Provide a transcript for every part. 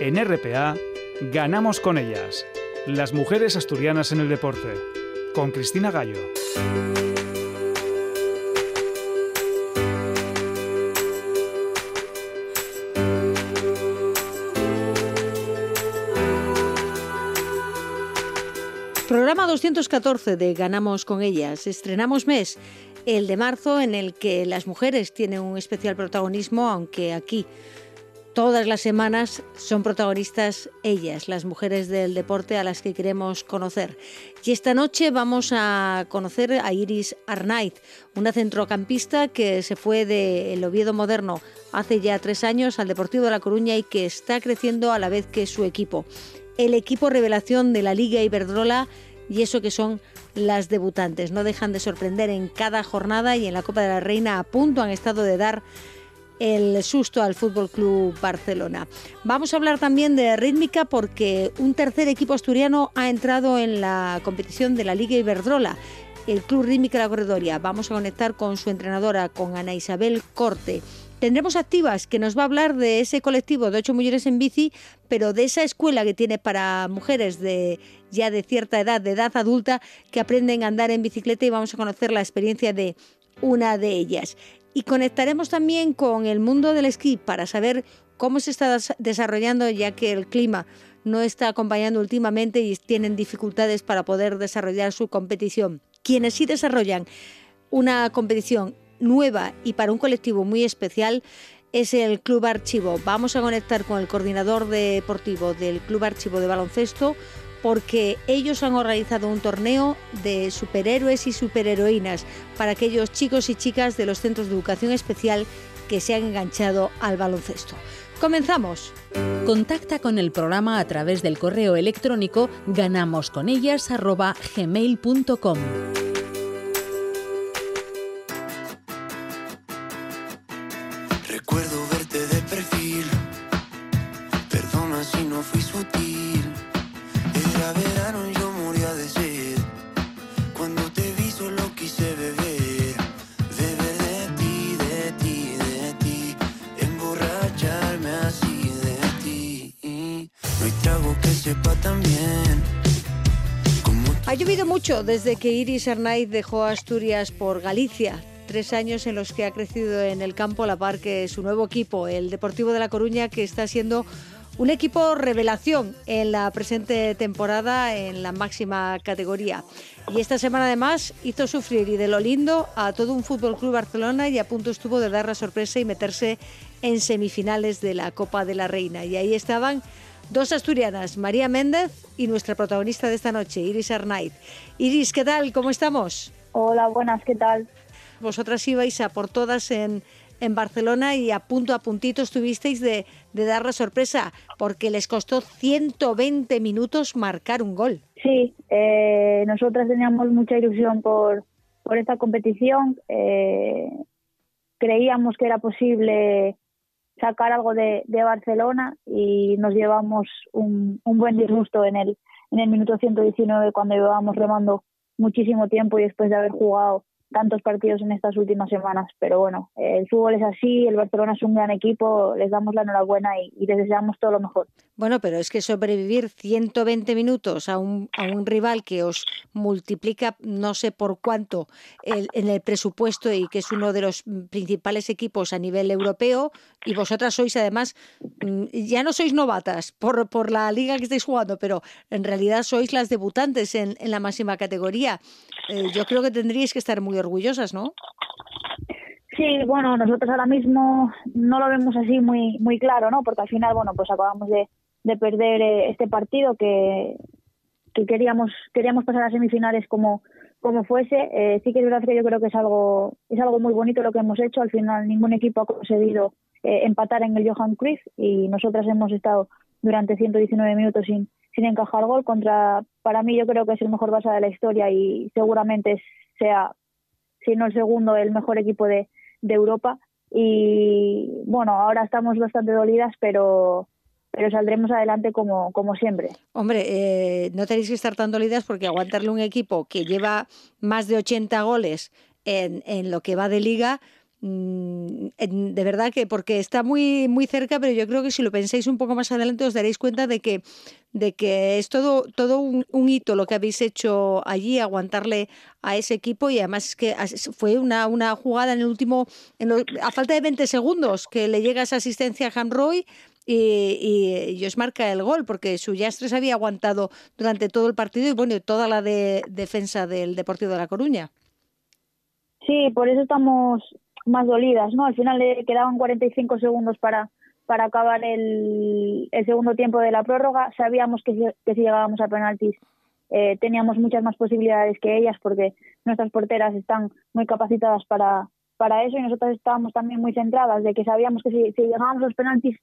En RPA, ganamos con ellas. Las mujeres asturianas en el deporte. Con Cristina Gallo. Programa 214 de Ganamos con ellas. Estrenamos mes, el de marzo, en el que las mujeres tienen un especial protagonismo, aunque aquí todas las semanas son protagonistas ellas, las mujeres del deporte a las que queremos conocer. Y esta noche vamos a conocer a Iris Arnaiz, una centrocampista que se fue del Oviedo Moderno hace ya tres años al Deportivo de La Coruña y que está creciendo a la vez que su equipo el equipo revelación de la Liga Iberdrola y eso que son las debutantes. No dejan de sorprender en cada jornada y en la Copa de la Reina a punto han estado de dar el susto al Fútbol Club Barcelona. Vamos a hablar también de rítmica porque un tercer equipo asturiano ha entrado en la competición de la Liga Iberdrola. El Club Rítmica La Corredoria. Vamos a conectar con su entrenadora, con Ana Isabel Corte. Tendremos activas que nos va a hablar de ese colectivo de ocho mujeres en bici, pero de esa escuela que tiene para mujeres de ya de cierta edad, de edad adulta, que aprenden a andar en bicicleta y vamos a conocer la experiencia de una de ellas. Y conectaremos también con el mundo del esquí para saber cómo se está desarrollando, ya que el clima no está acompañando últimamente y tienen dificultades para poder desarrollar su competición. Quienes sí desarrollan una competición nueva y para un colectivo muy especial es el Club Archivo. Vamos a conectar con el coordinador deportivo del Club Archivo de baloncesto porque ellos han organizado un torneo de superhéroes y superheroínas para aquellos chicos y chicas de los centros de educación especial que se han enganchado al baloncesto. Comenzamos. Contacta con el programa a través del correo electrónico ganamosconellas@gmail.com. desde que Iris Arnaiz dejó Asturias por Galicia. Tres años en los que ha crecido en el campo la par que su nuevo equipo, el Deportivo de La Coruña, que está siendo un equipo revelación en la presente temporada en la máxima categoría. Y esta semana además hizo sufrir y de lo lindo a todo un Fútbol Club Barcelona y a punto estuvo de dar la sorpresa y meterse en semifinales de la Copa de la Reina. Y ahí estaban Dos asturianas, María Méndez y nuestra protagonista de esta noche, Iris Arnaiz. Iris, ¿qué tal? ¿Cómo estamos? Hola, buenas, ¿qué tal? Vosotras ibais a por todas en, en Barcelona y a punto a puntito estuvisteis de, de, dar la sorpresa porque les costó 120 minutos marcar un gol. Sí, eh, nosotras teníamos mucha ilusión por, por esta competición. Eh, creíamos que era posible sacar algo de, Barcelona y nos llevamos un, un, buen disgusto en el, en el minuto 119 cuando llevábamos remando muchísimo tiempo y después de haber jugado tantos partidos en estas últimas semanas. Pero bueno, el fútbol es así, el Barcelona es un gran equipo, les damos la enhorabuena y, y les deseamos todo lo mejor. Bueno, pero es que sobrevivir 120 minutos a un, a un rival que os multiplica no sé por cuánto el, en el presupuesto y que es uno de los principales equipos a nivel europeo y vosotras sois además, mm, ya no sois novatas por, por la liga que estáis jugando, pero en realidad sois las debutantes en, en la máxima categoría. Eh, yo creo que tendríais que estar muy orgullosas, ¿no? Sí, bueno, nosotros ahora mismo no lo vemos así muy muy claro, ¿no? Porque al final, bueno, pues acabamos de, de perder eh, este partido que, que queríamos queríamos pasar a semifinales como como fuese. Eh, sí que es verdad que yo creo que es algo es algo muy bonito lo que hemos hecho. Al final ningún equipo ha conseguido eh, empatar en el Johan Cruyff y nosotras hemos estado durante 119 minutos sin sin encajar gol contra para mí yo creo que es el mejor base de la historia y seguramente sea si no el segundo el mejor equipo de, de Europa y bueno ahora estamos bastante dolidas pero pero saldremos adelante como, como siempre. Hombre, eh, no tenéis que estar tan dolidas porque aguantarle un equipo que lleva más de 80 goles en, en lo que va de liga de verdad que porque está muy, muy cerca, pero yo creo que si lo pensáis un poco más adelante os daréis cuenta de que, de que es todo, todo un, hito lo que habéis hecho allí, aguantarle a ese equipo y además es que fue una, una jugada en el último, a falta de 20 segundos, que le llega esa asistencia a Hamroy y, y, os marca el gol, porque su Yastres había aguantado durante todo el partido y bueno, toda la de, defensa del Deportivo de La Coruña. Sí, por eso estamos más dolidas, ¿no? Al final le quedaban 45 segundos para, para acabar el, el segundo tiempo de la prórroga. Sabíamos que si, que si llegábamos a penaltis eh, teníamos muchas más posibilidades que ellas porque nuestras porteras están muy capacitadas para, para eso y nosotras estábamos también muy centradas de que sabíamos que si, si llegábamos a los penaltis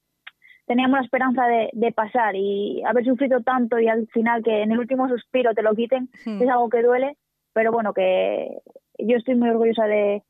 teníamos la esperanza de, de, pasar y haber sufrido tanto y al final que en el último suspiro te lo quiten hmm. es algo que duele, pero bueno, que yo estoy muy orgullosa de,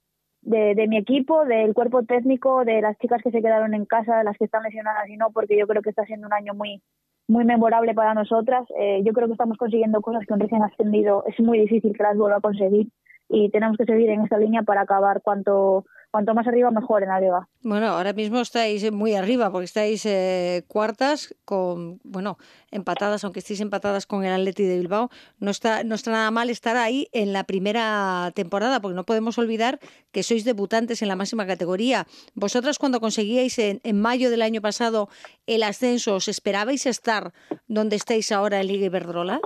de, mi equipo, del cuerpo técnico, de las chicas que se quedaron en casa, las que están lesionadas y no, porque yo creo que está siendo un año muy muy memorable para nosotras. Eh, yo creo que estamos consiguiendo cosas que un recién ascendido es muy difícil que las vuelva a conseguir y tenemos que seguir en esta línea para acabar cuanto cuanto más arriba mejor en la liga. Bueno, ahora mismo estáis muy arriba porque estáis eh, cuartas con, bueno, empatadas, aunque estéis empatadas con el Atleti de Bilbao, no está, no está nada mal estar ahí en la primera temporada porque no podemos olvidar que sois debutantes en la máxima categoría. Vosotras cuando conseguíais en, en mayo del año pasado el ascenso, ¿os esperabais estar donde estáis ahora en Liga Iberdrola?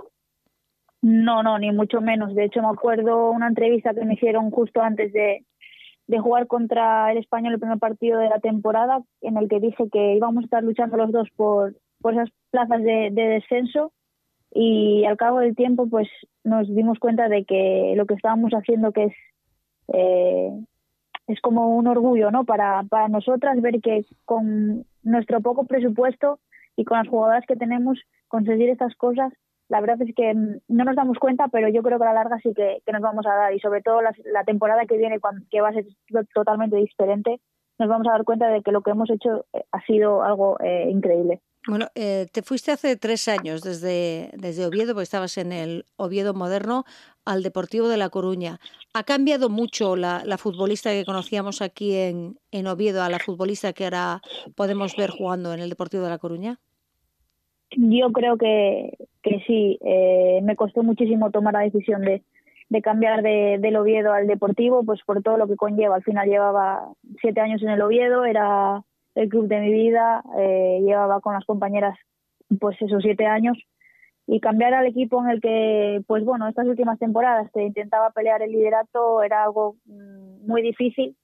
No, no, ni mucho menos. De hecho, me acuerdo una entrevista que me hicieron justo antes de, de jugar contra el español el primer partido de la temporada, en el que dije que íbamos a estar luchando los dos por, por esas plazas de, descenso. Y al cabo del tiempo pues nos dimos cuenta de que lo que estábamos haciendo que es eh, es como un orgullo no para, para nosotras ver que con nuestro poco presupuesto y con las jugadoras que tenemos conseguir estas cosas la verdad es que no nos damos cuenta, pero yo creo que a la larga sí que, nos vamos a dar y sobre todo la, temporada que viene, cuando, que va a ser totalmente diferente, nos vamos a dar cuenta de que lo que hemos hecho eh, ha sido algo eh, increíble. Bueno, eh, te fuiste hace tres años desde, desde Oviedo, porque estabas en el Oviedo moderno, al Deportivo de La Coruña. ¿Ha cambiado mucho la, la futbolista que conocíamos aquí en, en Oviedo a la futbolista que ahora podemos ver jugando en el Deportivo de La Coruña? Yo creo que, que sí, eh, me costó muchísimo tomar la decisión de, cambiar de, del Oviedo al Deportivo, pues por todo lo que conlleva. Al final llevaba siete años en el Oviedo, era el club de mi vida, eh, llevaba con las compañeras pues esos siete años y cambiar al equipo en el que, pues bueno, estas últimas temporadas te intentaba pelear el liderato era algo mm, muy difícil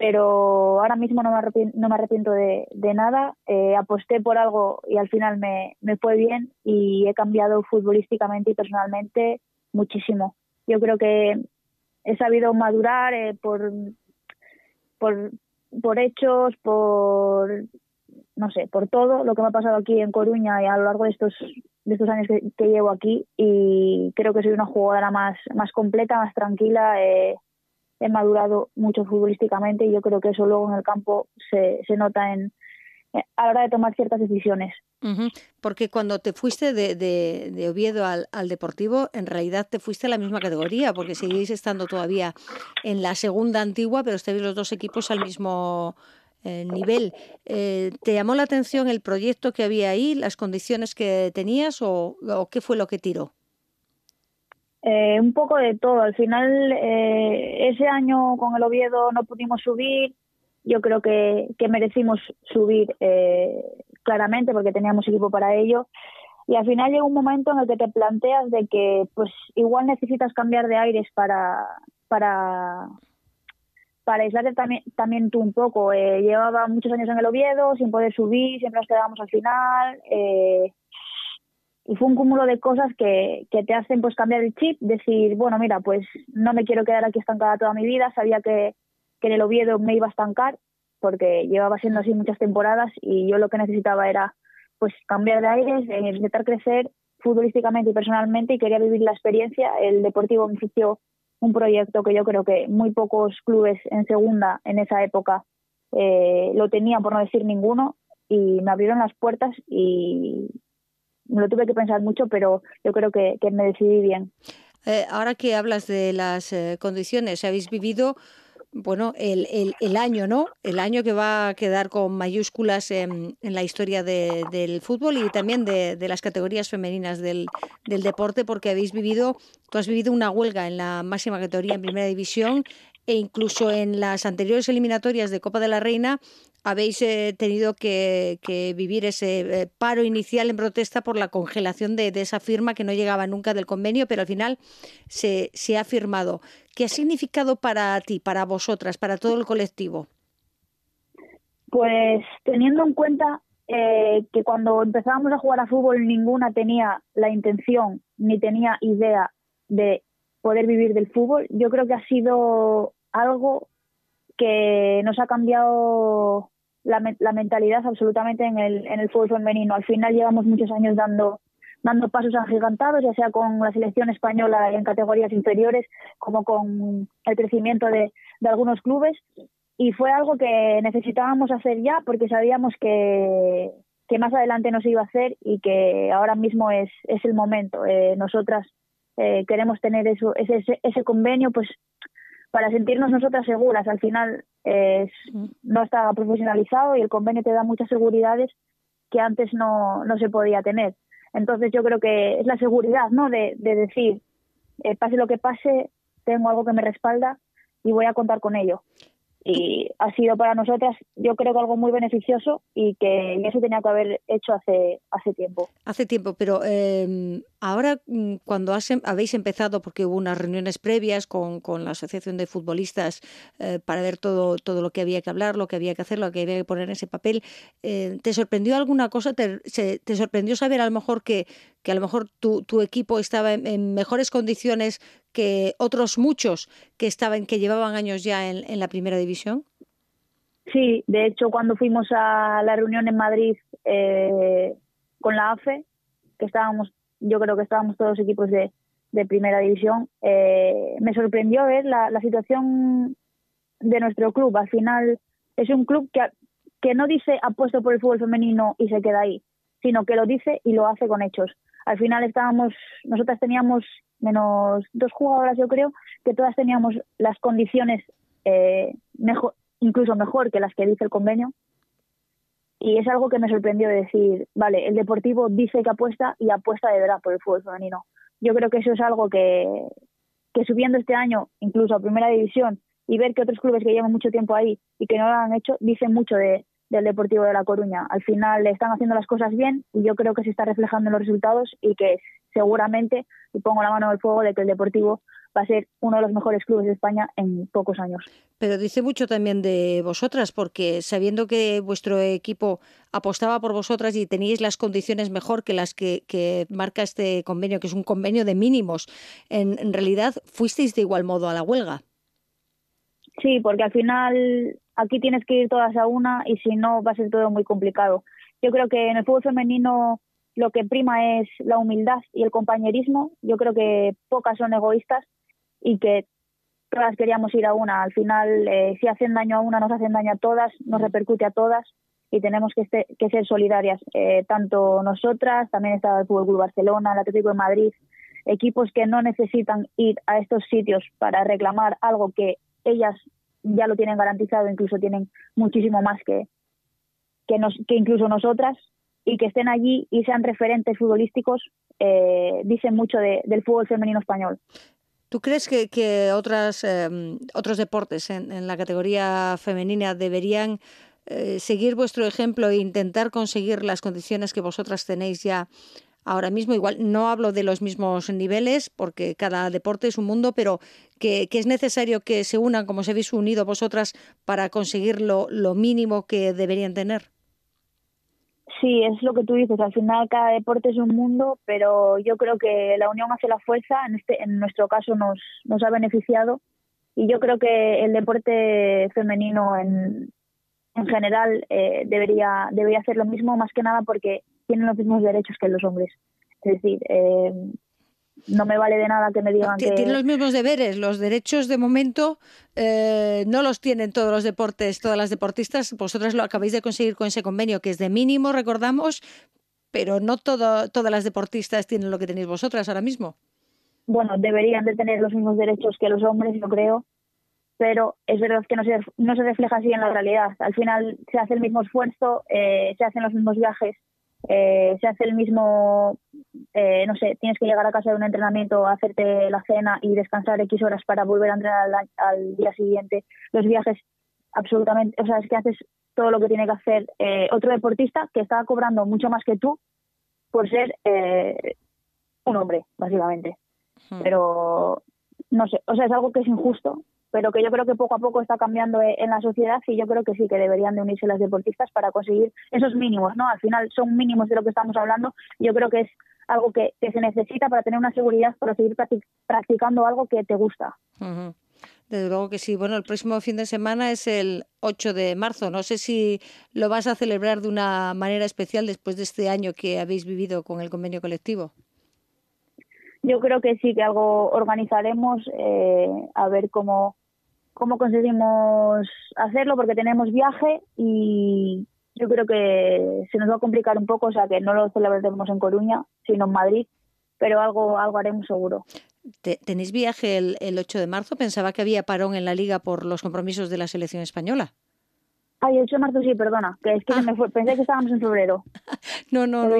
pero ahora mismo no me arrepiento, no me arrepiento de, de nada. Eh, aposté por algo y al final me, fue bien y he cambiado futbolísticamente y personalmente muchísimo. Yo creo que he sabido madurar eh, por, por, por hechos, por no sé, por todo lo que me ha pasado aquí en Coruña y a lo largo de estos de estos años que, que llevo aquí y creo que soy una jugadora más más completa, más tranquila. Eh, he madurado mucho futbolísticamente y yo creo que eso luego en el campo se, se nota en, eh, a la hora de tomar ciertas decisiones. Porque cuando te fuiste de, de, de Oviedo al, al, Deportivo, en realidad te fuiste a la misma categoría, porque seguís estando todavía en la segunda antigua, pero estáis los dos equipos al mismo eh, nivel. Eh, ¿Te llamó la atención el proyecto que había ahí, las condiciones que tenías o, o qué fue lo que tiró? Eh, un poco de todo. Al final, eh, ese año con el Oviedo no pudimos subir. Yo creo que, que merecimos subir eh, claramente porque teníamos equipo para ello. Y al final llega un momento en el que te planteas de que pues igual necesitas cambiar de aires para, para, para aislarte también, también tú un poco. Eh, llevaba muchos años en el Oviedo sin poder subir, siempre nos quedábamos al final. Eh, y fue un cúmulo de cosas que, que te hacen pues cambiar el chip, decir, bueno, mira, pues no me quiero quedar aquí estancada toda mi vida, sabía que, que en el Oviedo me iba a estancar porque llevaba siendo así muchas temporadas y yo lo que necesitaba era pues cambiar de aires, intentar crecer futbolísticamente y personalmente y quería vivir la experiencia. El Deportivo me ofreció un proyecto que yo creo que muy pocos clubes en segunda en esa época eh, lo tenían, por no decir ninguno, y me abrieron las puertas y, lo tuve que pensar mucho, pero yo creo que, me decidí bien. Eh, ahora que hablas de las eh, condiciones, habéis vivido bueno, el, el, año, ¿no? El año que va a quedar con mayúsculas en, en la historia del fútbol y también de, de las categorías femeninas del, del, deporte, porque habéis vivido, tú has vivido una huelga en la máxima categoría en primera división e incluso en las anteriores eliminatorias de Copa de la Reina habéis eh, tenido que, vivir ese eh, paro inicial en protesta por la congelación de, esa firma que no llegaba nunca del convenio, pero al final se, ha firmado. ¿Qué ha significado para ti, para vosotras, para todo el colectivo? Pues teniendo en cuenta eh, que cuando empezábamos a jugar a fútbol ninguna tenía la intención ni tenía idea de poder vivir del fútbol, yo creo que ha sido algo que nos ha cambiado la, la mentalidad absolutamente en el, en el fútbol femenino. Al final llevamos muchos años dando dando pasos agigantados, ya sea con la selección española en categorías inferiores, como con el crecimiento de, de algunos clubes. Y fue algo que necesitábamos hacer ya porque sabíamos que, que más adelante no se iba a hacer y que ahora mismo es, es el momento. Eh, nosotras eh, queremos tener eso, ese, ese convenio, pues para sentirnos nosotras seguras. Al final no está profesionalizado y el convenio te da muchas seguridades que antes no, no se podía tener. Entonces yo creo que es la seguridad, ¿no? De, de decir, eh, pase lo que pase, tengo algo que me respalda y voy a contar con ello y ha sido para nosotras yo creo que algo muy beneficioso y que eso tenía que haber hecho hace hace tiempo. Hace tiempo pero eh, ahora mm, cuando em, habéis empezado porque hubo unas reuniones previas con, con la asociación de futbolistas eh, para ver todo todo lo que había que hablar lo que había que hacer lo que había que poner en ese papel eh, te sorprendió alguna cosa te, se, te sorprendió saber a lo mejor que que a lo mejor tu, tu equipo estaba en, mejores condiciones que otros muchos que estaban que llevaban años ya en, la primera división? Sí, de hecho cuando fuimos a la reunión en Madrid eh, con la AFE, que estábamos, yo creo que estábamos todos equipos de, de primera división, eh, me sorprendió ver la, la situación de nuestro club. Al final es un club que, que no dice apuesto por el fútbol femenino y se queda ahí, sino que lo dice y lo hace con hechos al final estábamos, nosotras teníamos menos dos jugadoras, yo creo, que todas teníamos las condiciones eh, mejor, incluso mejor que las que dice el convenio. Y es algo que me sorprendió de decir, vale, el Deportivo dice que apuesta y apuesta de verdad por el fútbol femenino. Yo creo que eso es algo que, que subiendo este año, incluso a Primera División, y ver que otros clubes que llevan mucho tiempo ahí y que no lo han hecho, dicen mucho de, del Deportivo de La Coruña. Al final están haciendo las cosas bien y yo creo que se está reflejando en los resultados y que seguramente, y pongo la mano en el fuego, de que el Deportivo va a ser uno de los mejores clubes de España en pocos años. Pero dice mucho también de vosotras, porque sabiendo que vuestro equipo apostaba por vosotras y teníais las condiciones mejor que las que, marca este convenio, que es un convenio de mínimos, en, en realidad fuisteis de igual modo a la huelga. Sí, porque al final aquí tienes que ir todas a una y si no va a ser todo muy complicado. Yo creo que en el fútbol femenino lo que prima es la humildad y el compañerismo. Yo creo que pocas son egoístas y que todas queríamos ir a una. Al final, eh, si hacen daño a una, nos hacen daño a todas, nos repercute a todas y tenemos que, este, que ser solidarias. Eh, tanto nosotras, también está el Fútbol Club Barcelona, el Atlético de Madrid, equipos que no necesitan ir a estos sitios para reclamar algo que ellas ya lo tienen garantizado, incluso tienen muchísimo más que, que, nos, que incluso nosotras, y que estén allí y sean referentes futbolísticos, eh, dicen mucho del fútbol femenino español. ¿Tú crees que, que otras, em, otros deportes en, la categoría femenina deberían eh, seguir vuestro ejemplo e intentar conseguir las condiciones que vosotras tenéis ya ahora mismo. Igual no hablo de los mismos niveles porque cada deporte es un mundo, pero que, es necesario que se unan como se habéis unido vosotras para conseguir lo, mínimo que deberían tener. Sí, es lo que tú dices. Al final cada deporte es un mundo, pero yo creo que la unión hace la fuerza. En este, en nuestro caso nos, nos ha beneficiado y yo creo que el deporte femenino en, en general eh, debería debería hacer lo mismo más que nada porque tienen los mismos derechos que los hombres. Es decir, eh, no me vale de nada que me digan que... Tienen los mismos deberes, los derechos de momento eh, no los tienen todos los deportes, todas las deportistas. Vosotras lo acabáis de conseguir con ese convenio que es de mínimo, recordamos, pero no todo, todas las deportistas tienen lo que tenéis vosotras ahora mismo. Bueno, deberían de tener los mismos derechos que los hombres, yo creo, pero es verdad que no se, no se refleja así en la realidad. Al final se hace el mismo esfuerzo, eh, se hacen los mismos viajes, eh, se hace el mismo, eh, no sé, tienes que llegar a casa de un entrenamiento, hacerte la cena y descansar X horas para volver a entrenar al, día siguiente. Los viajes, absolutamente, o sea, es que haces todo lo que tiene que hacer otro deportista que está cobrando mucho más que tú por ser un hombre, básicamente. Hmm. Pero no sé, o sea, es algo que es injusto pero que yo creo que poco a poco está cambiando e-, en la sociedad y yo creo que sí que deberían de unirse las deportistas para conseguir esos mínimos, ¿no? Al final son mínimos de lo que estamos hablando. Yo creo que es algo que, se necesita para tener una seguridad, para seguir practicando algo que te gusta. Desde luego que sí. Bueno, el próximo fin de semana es el 8 de marzo. No sé si lo vas a celebrar de una manera especial después de este año que habéis vivido con el convenio colectivo. Yo creo que sí, que algo organizaremos, eh, a ver cómo, cómo conseguimos hacerlo porque tenemos viaje y yo creo que se nos va a complicar un poco, o sea que no lo celebraremos en Coruña, sino en Madrid, pero algo, algo haremos seguro. ¿Tenéis viaje el, el 8 de marzo? Pensaba que había parón en la liga por los compromisos de la selección española. Ay, 8 de marzo sí, perdona, que es que se me fue, pensé que estábamos en febrero. No, no, no.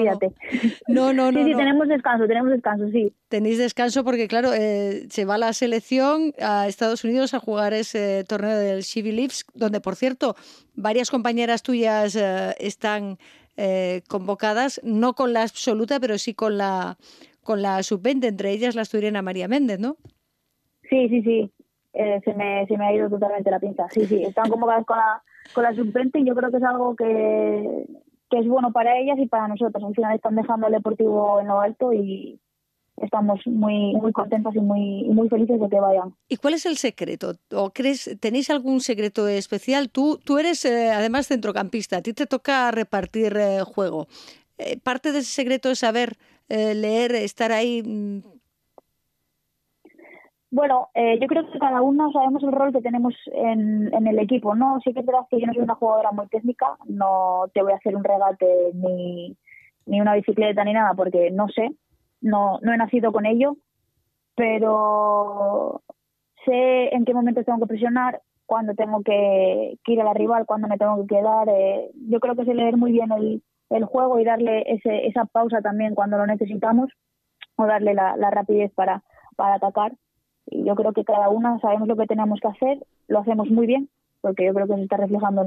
No, no, no. Sí, sí, tenemos descanso, tenemos descanso, sí. Tenéis descanso porque, claro, eh, se va la selección a Estados Unidos a jugar ese torneo del Chevy Leafs, donde, por cierto, varias compañeras tuyas eh, están eh, convocadas, no con la absoluta, pero sí con la con la sub-20, entre ellas la asturiana María Méndez, ¿no? Sí, sí, sí. se, me, se me ha ido totalmente la pinza. Sí, sí, están convocadas con la con la sub-20 y yo creo que es algo que, que es bueno para ellas y para nosotros. Al final están dejando el deportivo en lo alto y estamos muy muy contentos y muy muy felices de que vayan. ¿Y cuál es el secreto? ¿O crees tenéis algún secreto especial? Tú tú eres eh, además centrocampista, a ti te toca repartir eh, juego. Eh, parte de ese secreto es saber leer, estar ahí mm, bueno, eh, yo creo que cada uno sabemos el rol que tenemos en, en, el equipo, ¿no? Sí que es verdad que yo no soy una jugadora muy técnica, no te voy a hacer un regate ni, ni una bicicleta ni nada porque no sé, no, no he nacido con ello, pero sé en qué momentos tengo que presionar, cuándo tengo que, ir a la rival, cuándo me tengo que quedar. Eh, yo creo que sé leer muy bien el, el juego y darle ese, esa pausa también cuando lo necesitamos o darle la, la rapidez para, para atacar yo creo que cada una sabemos lo que tenemos que hacer, lo hacemos muy bien, porque yo creo que se está reflejando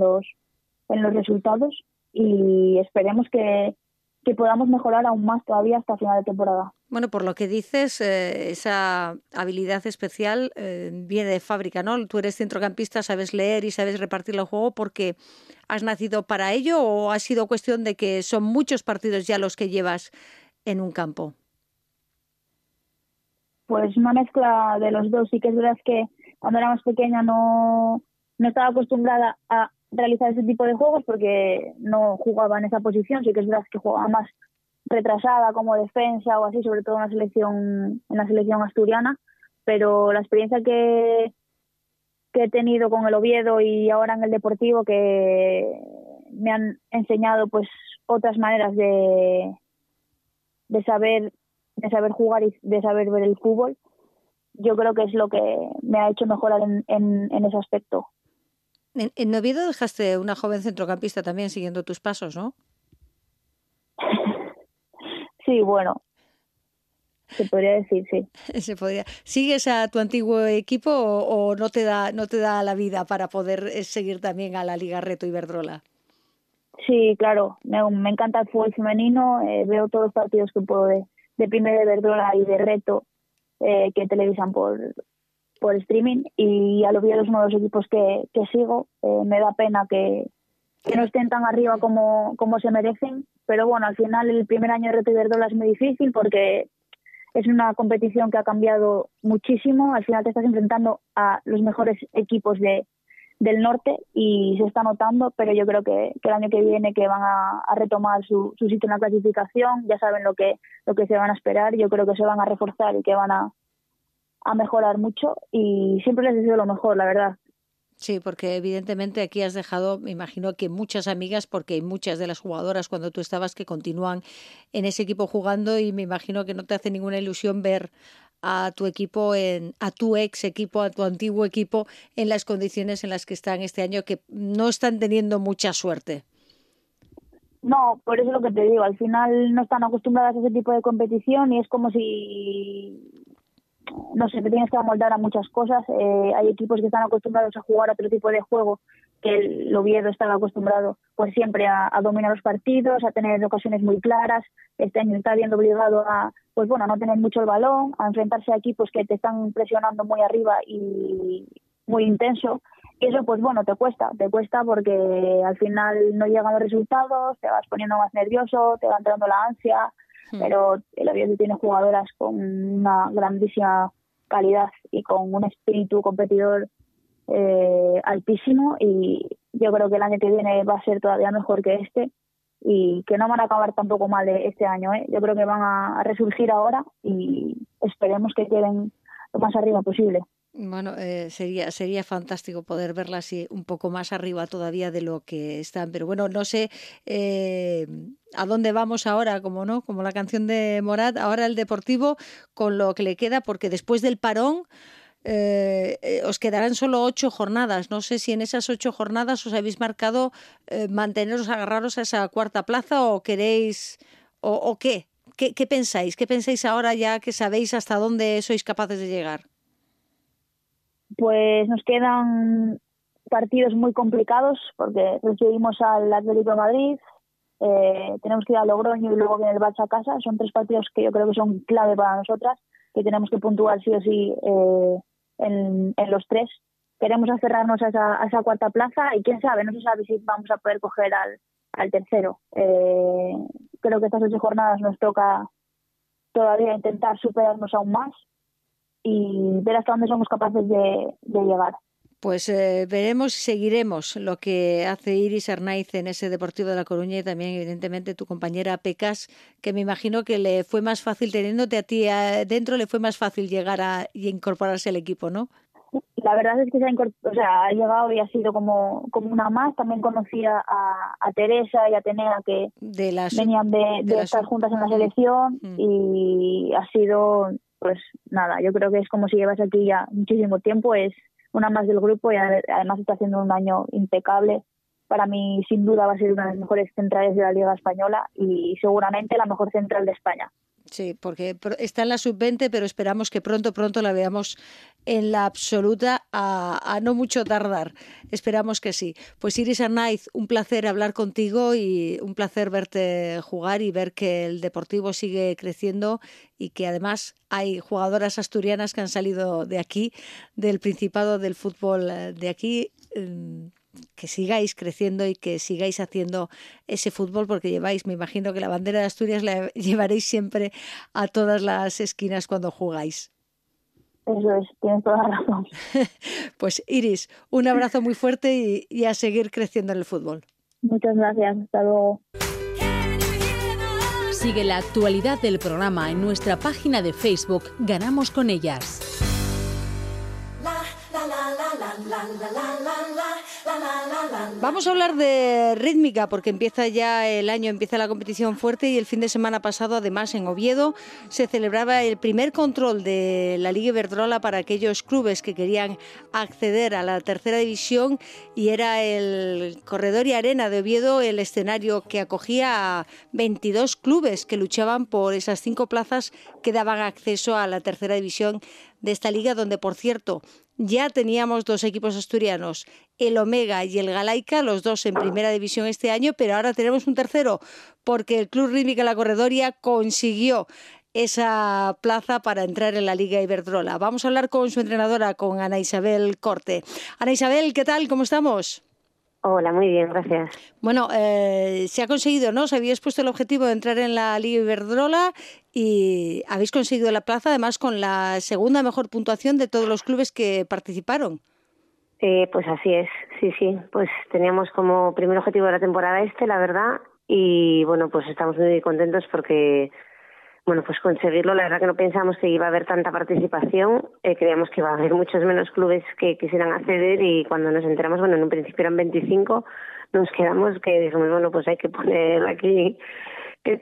en los, resultados y esperemos que, que podamos mejorar aún más todavía hasta final de temporada. Bueno, por lo que dices, eh, esa habilidad especial eh, viene de fábrica, ¿no? Tú eres centrocampista, sabes leer y sabes repartir el juego porque has nacido para ello o ha sido cuestión de que son muchos partidos ya los que llevas en un campo pues una mezcla de los dos. Sí que es verdad que cuando era más pequeña no, no estaba acostumbrada a realizar ese tipo de juegos porque no jugaba en esa posición. Sí que es verdad que jugaba más retrasada como defensa o así, sobre todo en la selección, en la selección asturiana. Pero la experiencia que, que he tenido con el Oviedo y ahora en el Deportivo que me han enseñado pues otras maneras de, de saber de saber jugar y de saber ver el fútbol, yo creo que es lo que me ha hecho mejorar en, en, ese aspecto. En, en Oviedo dejaste una joven centrocampista también siguiendo tus pasos, ¿no? sí, bueno, se podría decir, sí. Se podría. ¿Sigues a tu antiguo equipo o, no te da no te da la vida para poder eh, seguir también a la Liga Reto Iberdrola? Sí, claro. Me, me encanta el fútbol femenino. Eh, veo todos los partidos que puedo ver de Pyme de Verdura y de Reto eh, que televisan por, por streaming y a lo es uno de los equipos que, que sigo. Eh, me da pena que, que, no estén tan arriba como, como se merecen, pero bueno, al final el primer año de Reto y Verdola es muy difícil porque es una competición que ha cambiado muchísimo. Al final te estás enfrentando a los mejores equipos de, del norte y se está notando, pero yo creo que, el año que viene que van a, retomar su, su, sitio en la clasificación, ya saben lo que, lo que se van a esperar, yo creo que se van a reforzar y que van a, a mejorar mucho y siempre les deseo lo mejor, la verdad. Sí, porque evidentemente aquí has dejado, me imagino que muchas amigas, porque hay muchas de las jugadoras cuando tú estabas que continúan en ese equipo jugando y me imagino que no te hace ninguna ilusión ver a tu equipo, en, a tu ex equipo, a tu antiguo equipo, en las condiciones en las que están este año, que no están teniendo mucha suerte. No, por eso es lo que te digo, al final no están acostumbradas a ese tipo de competición y es como si no sé, te tienes que amoldar a muchas cosas. Eh, hay equipos que están acostumbrados a jugar a otro tipo de juego que el Oviedo estaba acostumbrado pues siempre a, dominar los partidos, a tener ocasiones muy claras. Este año está viendo obligado a pues bueno, a no tener mucho el balón, a enfrentarse a equipos que te están presionando muy arriba y muy intenso. Y eso pues bueno, te cuesta, te cuesta porque al final no llegan los resultados, te vas poniendo más nervioso, te va entrando la ansia Hmm. pero el Oviedo tiene jugadoras con una grandísima calidad y con un espíritu competidor eh, altísimo y yo creo que el año que viene va a ser todavía mejor que este y que no van a acabar tampoco mal este año. ¿eh? Yo creo que van a resurgir ahora y esperemos que queden lo más arriba posible. Bueno, eh, sería, sería fantástico poder verla así un poco más arriba todavía de lo que están. Pero bueno, no sé eh, a dónde vamos ahora, como no, como la canción de Morat, ahora el Deportivo con lo que le queda, porque después del parón eh, os quedarán solo ocho jornadas. No sé si en esas ocho jornadas os habéis marcado manteneros agarraros a esa cuarta plaza o queréis o, qué. ¿Qué pensáis? ¿Qué pensáis ahora ya que sabéis hasta dónde sois capaces de llegar? Pues nos quedan partidos muy complicados porque recibimos al Atlético de Madrid, eh, tenemos que ir a Logroño y luego viene el Barça a casa. Son tres partidos que yo creo que son clave para nosotras, que tenemos que puntuar sí o sí eh, en, los tres. Queremos acerrarnos a esa, esa cuarta plaza y quién sabe, no se sabe si vamos a poder coger al, tercero. Eh, creo que estas ocho jornadas nos toca todavía intentar superarnos aún más y ver hasta dónde somos capaces de, llegar. Pues eh, veremos y seguiremos lo que hace Iris Arnaiz en ese Deportivo de La Coruña y también, evidentemente, tu compañera Pecas, que me imagino que le fue más fácil, teniéndote a ti dentro, le fue más fácil llegar a, y incorporarse al equipo, ¿no? La verdad es que se ha, o sea, ha llegado y ha sido como, como una más. También conocía a, a Teresa y a Tenea que venían de, estar juntas en la selección mm. y ha sido pues nada, yo creo que es como si llevas aquí ya muchísimo tiempo, es una más del grupo y además está haciendo un año impecable. Para mí, sin duda, va a ser una de las mejores centrales de la Liga Española y seguramente la mejor central de España. Sí, porque está en la sub-20, pero esperamos que pronto, pronto la veamos en la absoluta a, no mucho tardar. Esperamos que sí. Pues Iris Arnaiz, un placer hablar contigo y un placer verte jugar y ver que el Deportivo sigue creciendo y que además hay jugadoras asturianas que han salido de aquí, del Principado del fútbol de aquí que sigáis creciendo y que sigáis haciendo ese fútbol porque lleváis, me imagino que la bandera de Asturias la llevaréis siempre a todas las esquinas cuando jugáis. Eso es, tienes toda la razón. pues Iris, un abrazo muy fuerte y, y a seguir creciendo en el fútbol. Muchas gracias, hasta luego. Sigue la actualidad del programa en nuestra página de Facebook Ganamos con ellas. Vamos a hablar de rítmica porque empieza ya el año, empieza la competición fuerte y el fin de semana pasado además en Oviedo se celebraba el primer control de la Liga Iberdrola para aquellos clubes que querían acceder a la tercera división y era el Corredor y Arena de Oviedo el escenario que acogía a 22 clubes que luchaban por esas cinco plazas que daban acceso a la tercera división de esta liga donde por cierto ya teníamos dos equipos asturianos, el Omega y el Galaica, los dos en primera división este año, pero ahora tenemos un tercero, porque el Club Rítmica La Corredoria consiguió esa plaza para entrar en la Liga Iberdrola. Vamos a hablar con su entrenadora, con Ana Isabel Corte. Ana Isabel, ¿qué tal? ¿Cómo estamos? Hola, muy bien, gracias. Bueno, eh, se ha conseguido, ¿no? Se habíais puesto el objetivo de entrar en la Liga Iberdrola y habéis conseguido la plaza, además con la segunda mejor puntuación de todos los clubes que participaron. Eh, pues así es, sí, sí. Pues teníamos como primer objetivo de la temporada este, la verdad, y bueno, pues estamos muy contentos porque bueno, pues conseguirlo, la verdad que no pensamos que iba a haber tanta participación, eh, creíamos que iba a haber muchos menos clubes que quisieran acceder y cuando nos enteramos, bueno, en un principio eran 25, nos quedamos que dijimos, bueno, pues hay que poner aquí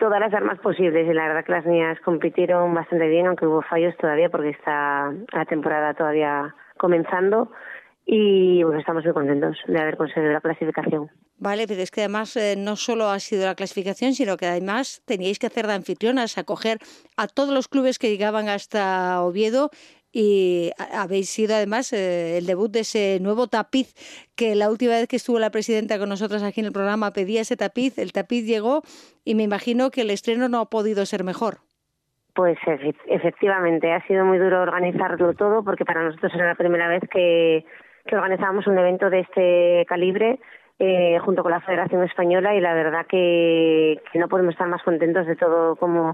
todas las armas posibles y la verdad que las niñas compitieron bastante bien, aunque hubo fallos todavía porque está la temporada todavía comenzando y bueno, estamos muy contentos de haber conseguido la clasificación. Vale, pero es que además eh, no solo ha sido la clasificación, sino que además teníais que hacer de anfitrionas, acoger a todos los clubes que llegaban hasta Oviedo y habéis sido además eh, el debut de ese nuevo tapiz que la última vez que estuvo la presidenta con nosotros aquí en el programa pedía ese tapiz, el tapiz llegó y me imagino que el estreno no ha podido ser mejor. Pues efectivamente, ha sido muy duro organizarlo todo porque para nosotros era la primera vez que, que organizábamos un evento de este calibre eh, junto con la Federación Española y la verdad que, no podemos estar más contentos de todo como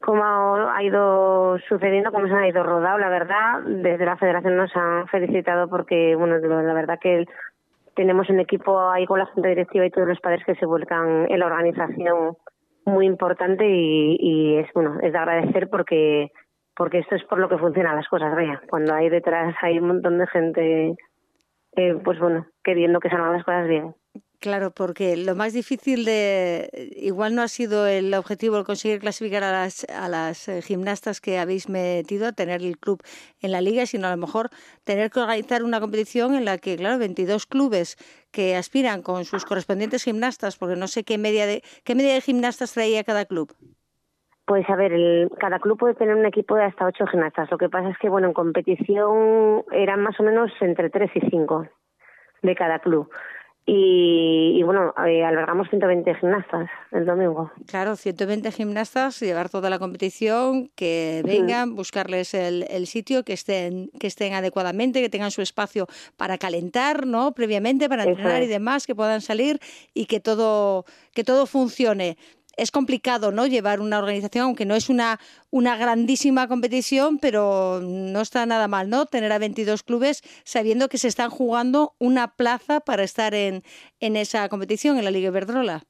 cómo ha ido sucediendo, cómo se ha ido rodado. La verdad, desde la federación nos han felicitado porque, bueno, la verdad que tenemos un equipo ahí con la junta directiva y todos los padres que se vuelcan en la organización muy importante y, es bueno es de agradecer porque porque esto es por lo que funcionan las cosas cuando hay detrás hay un montón de gente eh, pues bueno queriendo que salgan las cosas bien Claro, porque lo más difícil de, igual no ha sido el objetivo el conseguir clasificar a las, a las eh, gimnastas que habéis metido, tener el club en la liga, sino a lo mejor tener que organizar una competición en la que, claro, 22 clubes que aspiran con sus correspondientes gimnastas, porque no sé qué media de, qué media de gimnastas traía cada club. Pues a ver, el, cada club puede tener un equipo de hasta ocho gimnastas. Lo que pasa es que, bueno, en competición eran más o menos entre tres y cinco de cada club. Y, bueno, eh, albergamos 120 gimnastas el domingo. Claro, 120 gimnastas, llevar toda la competición, que vengan, buscarles el, el, sitio, que estén, que estén adecuadamente, que tengan su espacio para calentar, ¿no? Previamente, para entrenar y demás, que puedan salir y que todo, que todo funcione es complicado, ¿no? Llevar una organización, aunque no es una, una grandísima competición, pero no está nada mal, ¿no? Tener a 22 clubes sabiendo que se están jugando una plaza para estar en, en esa competición, en la Liga Iberdrola.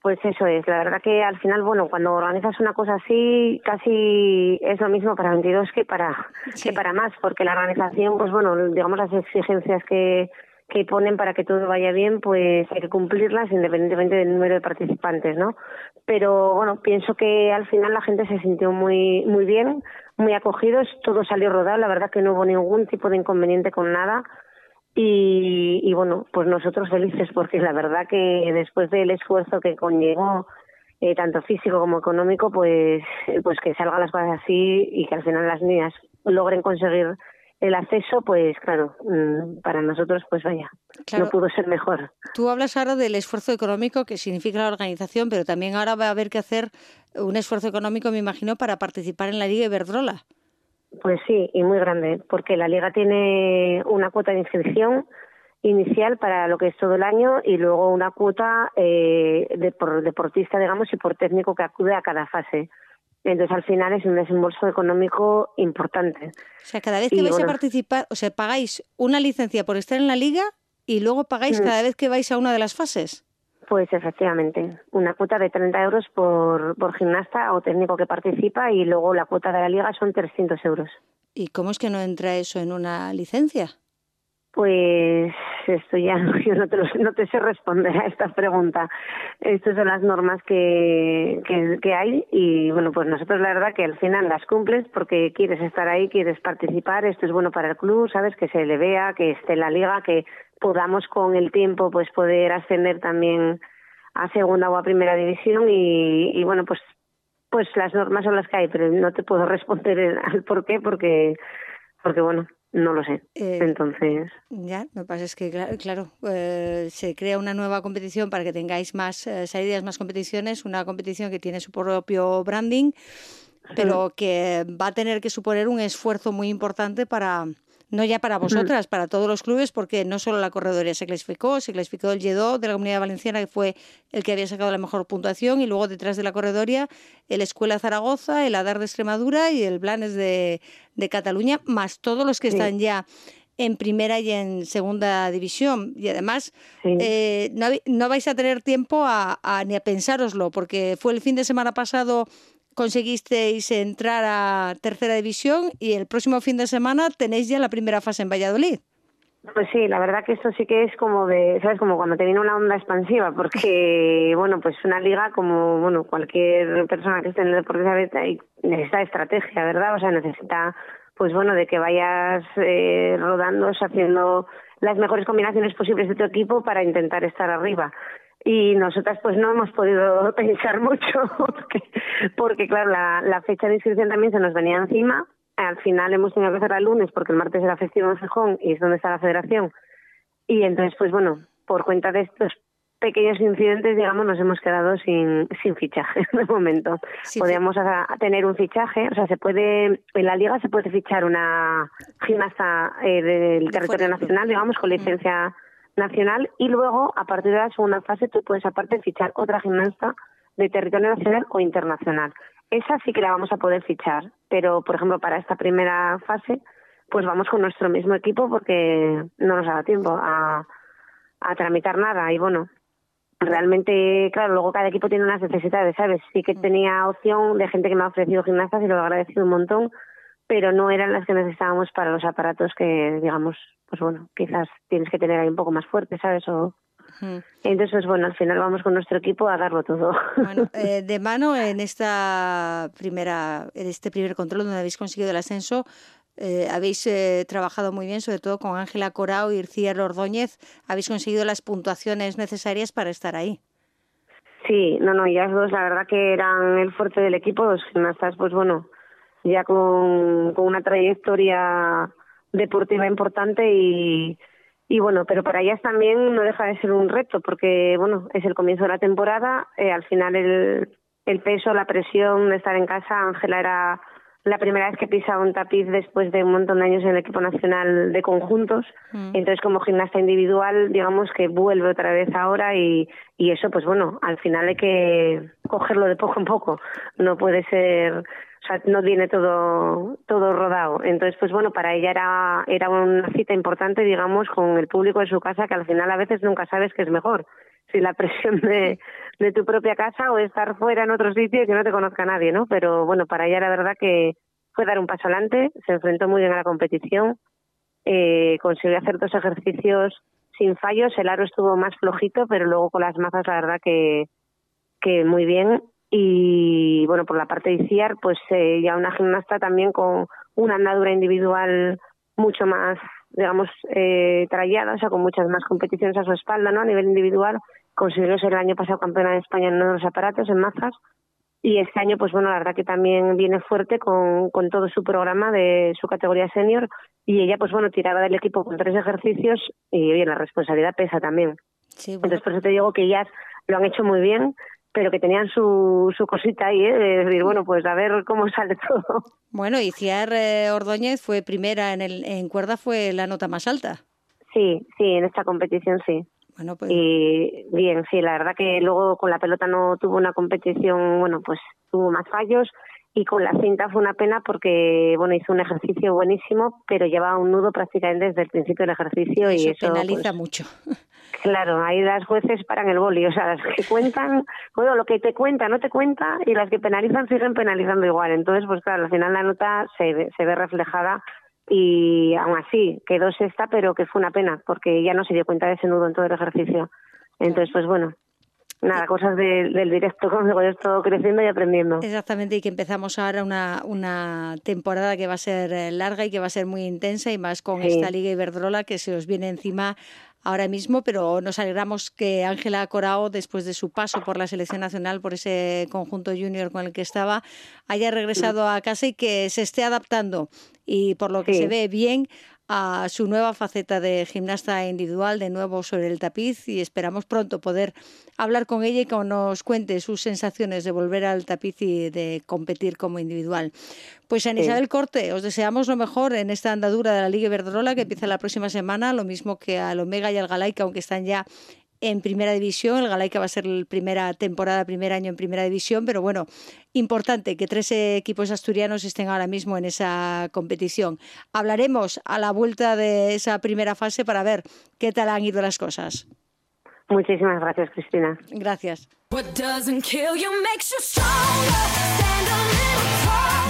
Pues eso es, la verdad que al final, bueno, cuando organizas una cosa así, casi es lo mismo para 22 que para, que para más, porque la organización, pues bueno, digamos las exigencias que, que ponen para que todo vaya bien, pues hay que cumplirlas independientemente del número de participantes, ¿no? Pero bueno, pienso que al final la gente se sintió muy muy bien, muy acogidos, todo salió rodado, la verdad que no hubo ningún tipo de inconveniente con nada. Y, y bueno, pues nosotros felices porque la verdad que después del esfuerzo que conllevó eh, tanto físico como económico, pues pues que salgan las cosas así y que al final las niñas logren conseguir el acceso, pues claro, mm, para nosotros, pues vaya, no pudo ser mejor. Tú hablas ahora del esfuerzo económico que significa la organización, pero también ahora va a haber que hacer un esfuerzo económico, me imagino, para participar en la Liga Iberdrola. Pues sí, y muy grande, porque la Liga tiene una cuota de inscripción inicial para lo que es todo el año y luego una cuota eh, de por deportista, digamos, y por técnico que acude a cada fase. Entonces, al final es un desembolso económico importante. O sea, cada vez que vais a participar, o sea, pagáis una licencia por estar en la liga y luego pagáis mm. cada vez que vais a una de las fases. Pues efectivamente, una cuota de 30 euros por, por gimnasta o técnico que participa y luego la cuota de la liga son 300 euros. ¿Y cómo es que no entra eso en una licencia? Pues esto ya yo no te, no te sé responder a esta pregunta. Estas son las normas que, que, que, hay y bueno, pues nosotros la verdad que al final las cumples porque quieres estar ahí, quieres participar, esto es bueno para el club, sabes, que se le vea, que esté en la liga, que podamos con el tiempo pues poder ascender también a segunda o a primera división y, y bueno, pues pues las normas son las que hay, pero no te puedo responder al por qué porque porque bueno, no lo sé. Eh, Entonces. Ya, lo que pasa es que, claro, eh, se crea una nueva competición para que tengáis más eh, salidas, más competiciones, una competición que tiene su propio branding, pero que va a tener que suponer un esfuerzo muy importante para, no ya para vosotras, para todos los clubes, porque no solo la corredoría se clasificó, se clasificó el G2 de la Comunidad Valenciana, que fue el que había sacado la mejor puntuación, y luego detrás de la corredoria el Escuela Zaragoza, el Adar de Extremadura y el Blanes de, de Cataluña, más todos los que están ya en primera y en segunda división. Y además, eh, no, no, vais a tener tiempo a, a, ni a pensároslo, porque fue el fin de semana pasado conseguisteis entrar a tercera división y el próximo fin de semana tenéis ya la primera fase en Valladolid. Pues sí, la verdad que esto sí que es como de, ¿sabes? Como cuando te viene una onda expansiva, porque, bueno, pues una liga como, bueno, cualquier persona que esté en el deporte necesita estrategia, ¿verdad? O sea, necesita, pues bueno, de que vayas eh, rodando, haciendo las mejores combinaciones posibles de tu equipo para intentar estar arriba. Y nosotras pues no hemos podido pensar mucho, porque, porque claro, la, la fecha de inscripción también se nos venía encima al final hemos tenido que hacerla el lunes porque el martes era festivo en Gijón y es donde está la federación. Y entonces, pues bueno, por cuenta de estos pequeños incidentes, digamos, nos hemos quedado sin, sin fichaje de momento. Podríamos tener un fichaje, o sea, se puede, en la liga se puede fichar una gimnasta eh, del territorio nacional, digamos, con mm. Nacional, y luego, a partir de la segunda fase, tú puedes aparte fichar otra gimnasta de territorio nacional o internacional. Esa sí que la vamos a poder fichar, pero por ejemplo para esta primera fase, pues vamos con nuestro mismo equipo porque no nos da tiempo a, a tramitar nada y bueno, realmente, claro, luego cada equipo tiene unas necesidades, ¿sabes? Sí que tenía opción de gente que me ha ofrecido gimnastas y lo he agradecido un montón, pero no eran las que necesitábamos para los aparatos que, digamos, pues bueno, quizás tienes que tener ahí un poco más fuerte, ¿sabes? O, entonces, bueno, al final vamos con nuestro equipo a darlo todo. Bueno, eh, de mano en esta primera, en este primer control donde habéis conseguido el ascenso, eh, habéis eh, trabajado muy bien, sobre todo con Ángela Corao y Irciar Ordóñez. Habéis conseguido las puntuaciones necesarias para estar ahí. Sí, no, no, ellas dos, la verdad que eran el fuerte del equipo, dos gimnastas, pues bueno, ya con, con una trayectoria deportiva importante y, y bueno, pero para ellas también no deja de ser un reto porque, bueno, es el comienzo de la temporada. Eh, al final el, el peso, la presión de estar en casa, Ángela era la primera vez que pisa un tapiz después de un montón de años en el equipo nacional de conjuntos. Mm. Entonces, como gimnasta individual, digamos que vuelve otra vez ahora y, y eso, pues bueno, al final hay que cogerlo de poco en poco. No puede ser o sea, no viene todo todo rodado. Entonces, pues bueno, para ella era era una cita importante, digamos, con el público de su casa, que al final a veces nunca sabes qué es mejor, si la presión de, de tu propia casa o estar fuera en otro sitio y que no te conozca nadie, ¿no? Pero bueno, para ella la verdad que fue dar un paso adelante, se enfrentó muy bien a la competición, eh, consiguió hacer dos ejercicios sin fallos, el aro estuvo más flojito, pero luego con las mazas la verdad que que muy bien y bueno por la parte de ICIAR pues eh, ya una gimnasta también con una andadura individual mucho más digamos eh, trallada o sea con muchas más competiciones a su espalda no a nivel individual consiguió ser el año pasado campeona de España en los aparatos en mazas y este año pues bueno la verdad que también viene fuerte con, con todo su programa de su categoría senior y ella pues bueno tiraba del equipo con tres ejercicios y bien la responsabilidad pesa también entonces por eso te digo que ellas lo han hecho muy bien pero que tenían su, su cosita ahí, ¿eh? de decir, bueno, pues a ver cómo sale todo. Bueno, y Ciar eh, Ordóñez fue primera en, el, en cuerda, fue la nota más alta. Sí, sí, en esta competición sí. Bueno, pues... Y bien, sí, la verdad que luego con la pelota no tuvo una competición, bueno, pues tuvo más fallos y con la cinta fue una pena porque, bueno, hizo un ejercicio buenísimo, pero llevaba un nudo prácticamente desde el principio del ejercicio y eso penaliza pues, mucho. Claro, ahí las jueces paran el boli, o sea, las que cuentan, bueno, lo que te cuenta no te cuenta y las que penalizan siguen penalizando igual. Entonces, pues claro, al final la nota se, se ve reflejada y aún así quedó sexta, pero que fue una pena porque ya no se dio cuenta de ese nudo en todo el ejercicio. Entonces, pues bueno, nada, cosas del directo, como digo, esto creciendo y aprendiendo. Exactamente, y que empezamos ahora una, una temporada que va a ser eh, larga y que va a ser muy intensa y más con esta Liga Iberdrola que se os viene encima ahora mismo, pero nos alegramos que Ángela Corao, después de su paso por la selección nacional, por ese conjunto junior con el que estaba, haya regresado a casa y que se esté adaptando. Y por lo que se ve bien a su nueva faceta de gimnasta individual de nuevo sobre el tapiz y esperamos pronto poder hablar con ella y que nos cuente sus sensaciones de volver al tapiz y de competir como individual. Pues a Isabel Corte, os deseamos lo mejor en esta andadura de la Liga Iberdrola que empieza la próxima semana, lo mismo que al Omega y al Galaica, aunque están ya en primera división. El Galaica va a ser la primera temporada, primer año en primera división, pero bueno, importante que tres equipos asturianos estén ahora mismo en esa competición. Hablaremos a la vuelta de esa primera fase para ver qué tal han ido las cosas. Muchísimas gracias, Cristina. Gracias.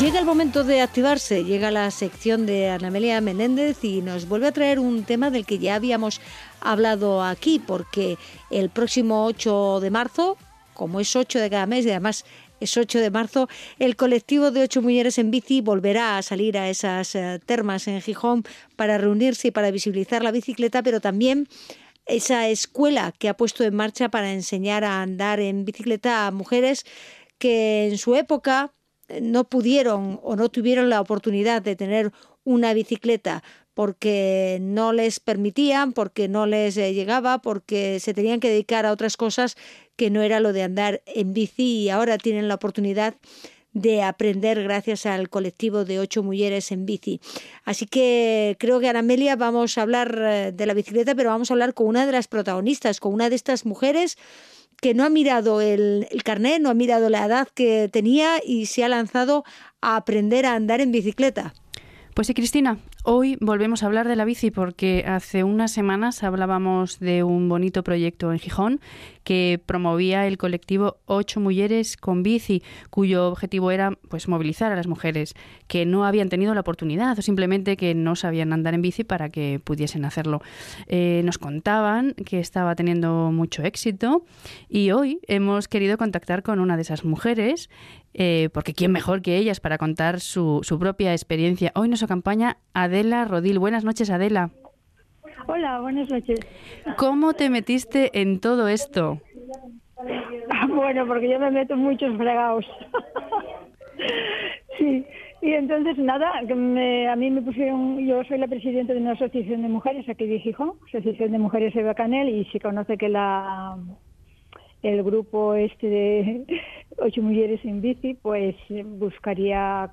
Llega el momento de activarse, llega la sección de Anamelia Menéndez y nos vuelve a traer un tema del que ya habíamos hablado aquí, porque el próximo 8 de marzo, como es 8 de cada mes y además es 8 de marzo, el colectivo de ocho mujeres en bici volverá a salir a esas eh, termas en Gijón para reunirse y para visibilizar la bicicleta, pero también esa escuela que ha puesto en marcha para enseñar a andar en bicicleta a mujeres que en su época no pudieron o no tuvieron la oportunidad de tener una bicicleta porque no les permitían, porque no les eh, llegaba, porque se tenían que dedicar a otras cosas que no era lo de andar en bici y ahora tienen la oportunidad de aprender gracias al colectivo de ocho mujeres en bici. Así que creo que Aramelia vamos a hablar eh, de la bicicleta, pero vamos a hablar con una de las protagonistas, con una de estas mujeres que no ha mirado el, carnet, no ha mirado la edad que tenía y se ha lanzado a aprender a andar en bicicleta. Pues sí, Cristina, hoy volvemos a hablar de la bici porque hace unas semanas hablábamos de un bonito proyecto en Gijón que promovía el colectivo Ocho Mujeres con Bici, cuyo objetivo era pues movilizar a las mujeres que no habían tenido la oportunidad o simplemente que no sabían andar en bici para que pudiesen hacerlo. Eh, nos contaban que estaba teniendo mucho éxito y hoy hemos querido contactar con una de esas mujeres eh, porque quién mejor que ellas para contar su, su propia experiencia. Hoy nos acompaña Adela Rodil. Buenas noches, Adela. Hola, buenas noches. ¿Cómo te metiste en todo esto? Bueno, porque yo me meto en muchos fregados. sí, y entonces nada, a mí me pusieron, yo soy la presidenta de una asociación de mujeres aquí de Gijón, Asociación de Mujeres Eva Canel, y se conoce que la el grupo este de ocho mujeres en bici, pues buscaría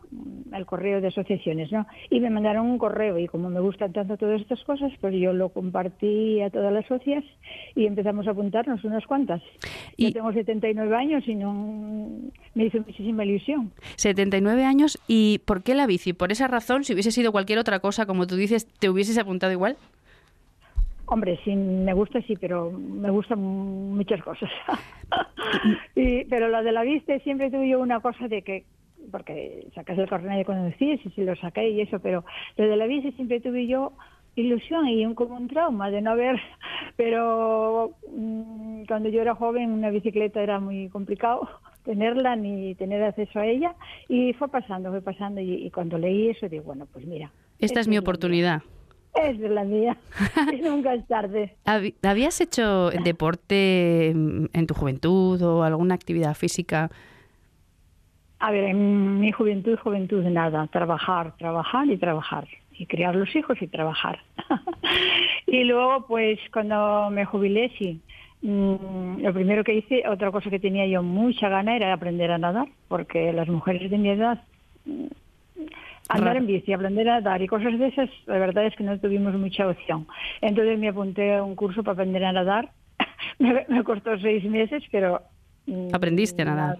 el correo de asociaciones, ¿no? Y me mandaron un correo y como me gustan tanto todas estas cosas, pues yo lo compartí a todas las socias y empezamos a apuntarnos unas cuantas. Y... Yo tengo 79 años y no me hizo muchísima ilusión. 79 años y ¿por qué la bici? Por esa razón, si hubiese sido cualquier otra cosa, como tú dices, ¿te hubieses apuntado igual? Hombre, sí, me gusta, sí, pero me gustan muchas cosas. y, pero lo de la vista siempre tuve yo una cosa de que, porque sacas el carnet de conducir, y si lo saqué y eso, pero lo de la vista siempre tuve yo ilusión y un, como un trauma de no haber, pero mm, cuando yo era joven una bicicleta era muy complicado tenerla ni tener acceso a ella y fue pasando, fue pasando y, y cuando leí eso digo, bueno, pues mira. Esta es mi oportunidad. Es la mía. Nunca es tarde. ¿Habías hecho deporte en tu juventud o alguna actividad física? A ver, en mi juventud, juventud nada. Trabajar, trabajar y trabajar. Y criar los hijos y trabajar. y luego, pues, cuando me jubilé, sí. Mm, lo primero que hice, otra cosa que tenía yo mucha gana era aprender a nadar, porque las mujeres de mi edad andar en bici, aprender a nadar y cosas de esas, la verdad es que no tuvimos mucha opción. Entonces me apunté a un curso para aprender a nadar. me, costó seis meses, pero... Mm, ¿Aprendiste a nadar?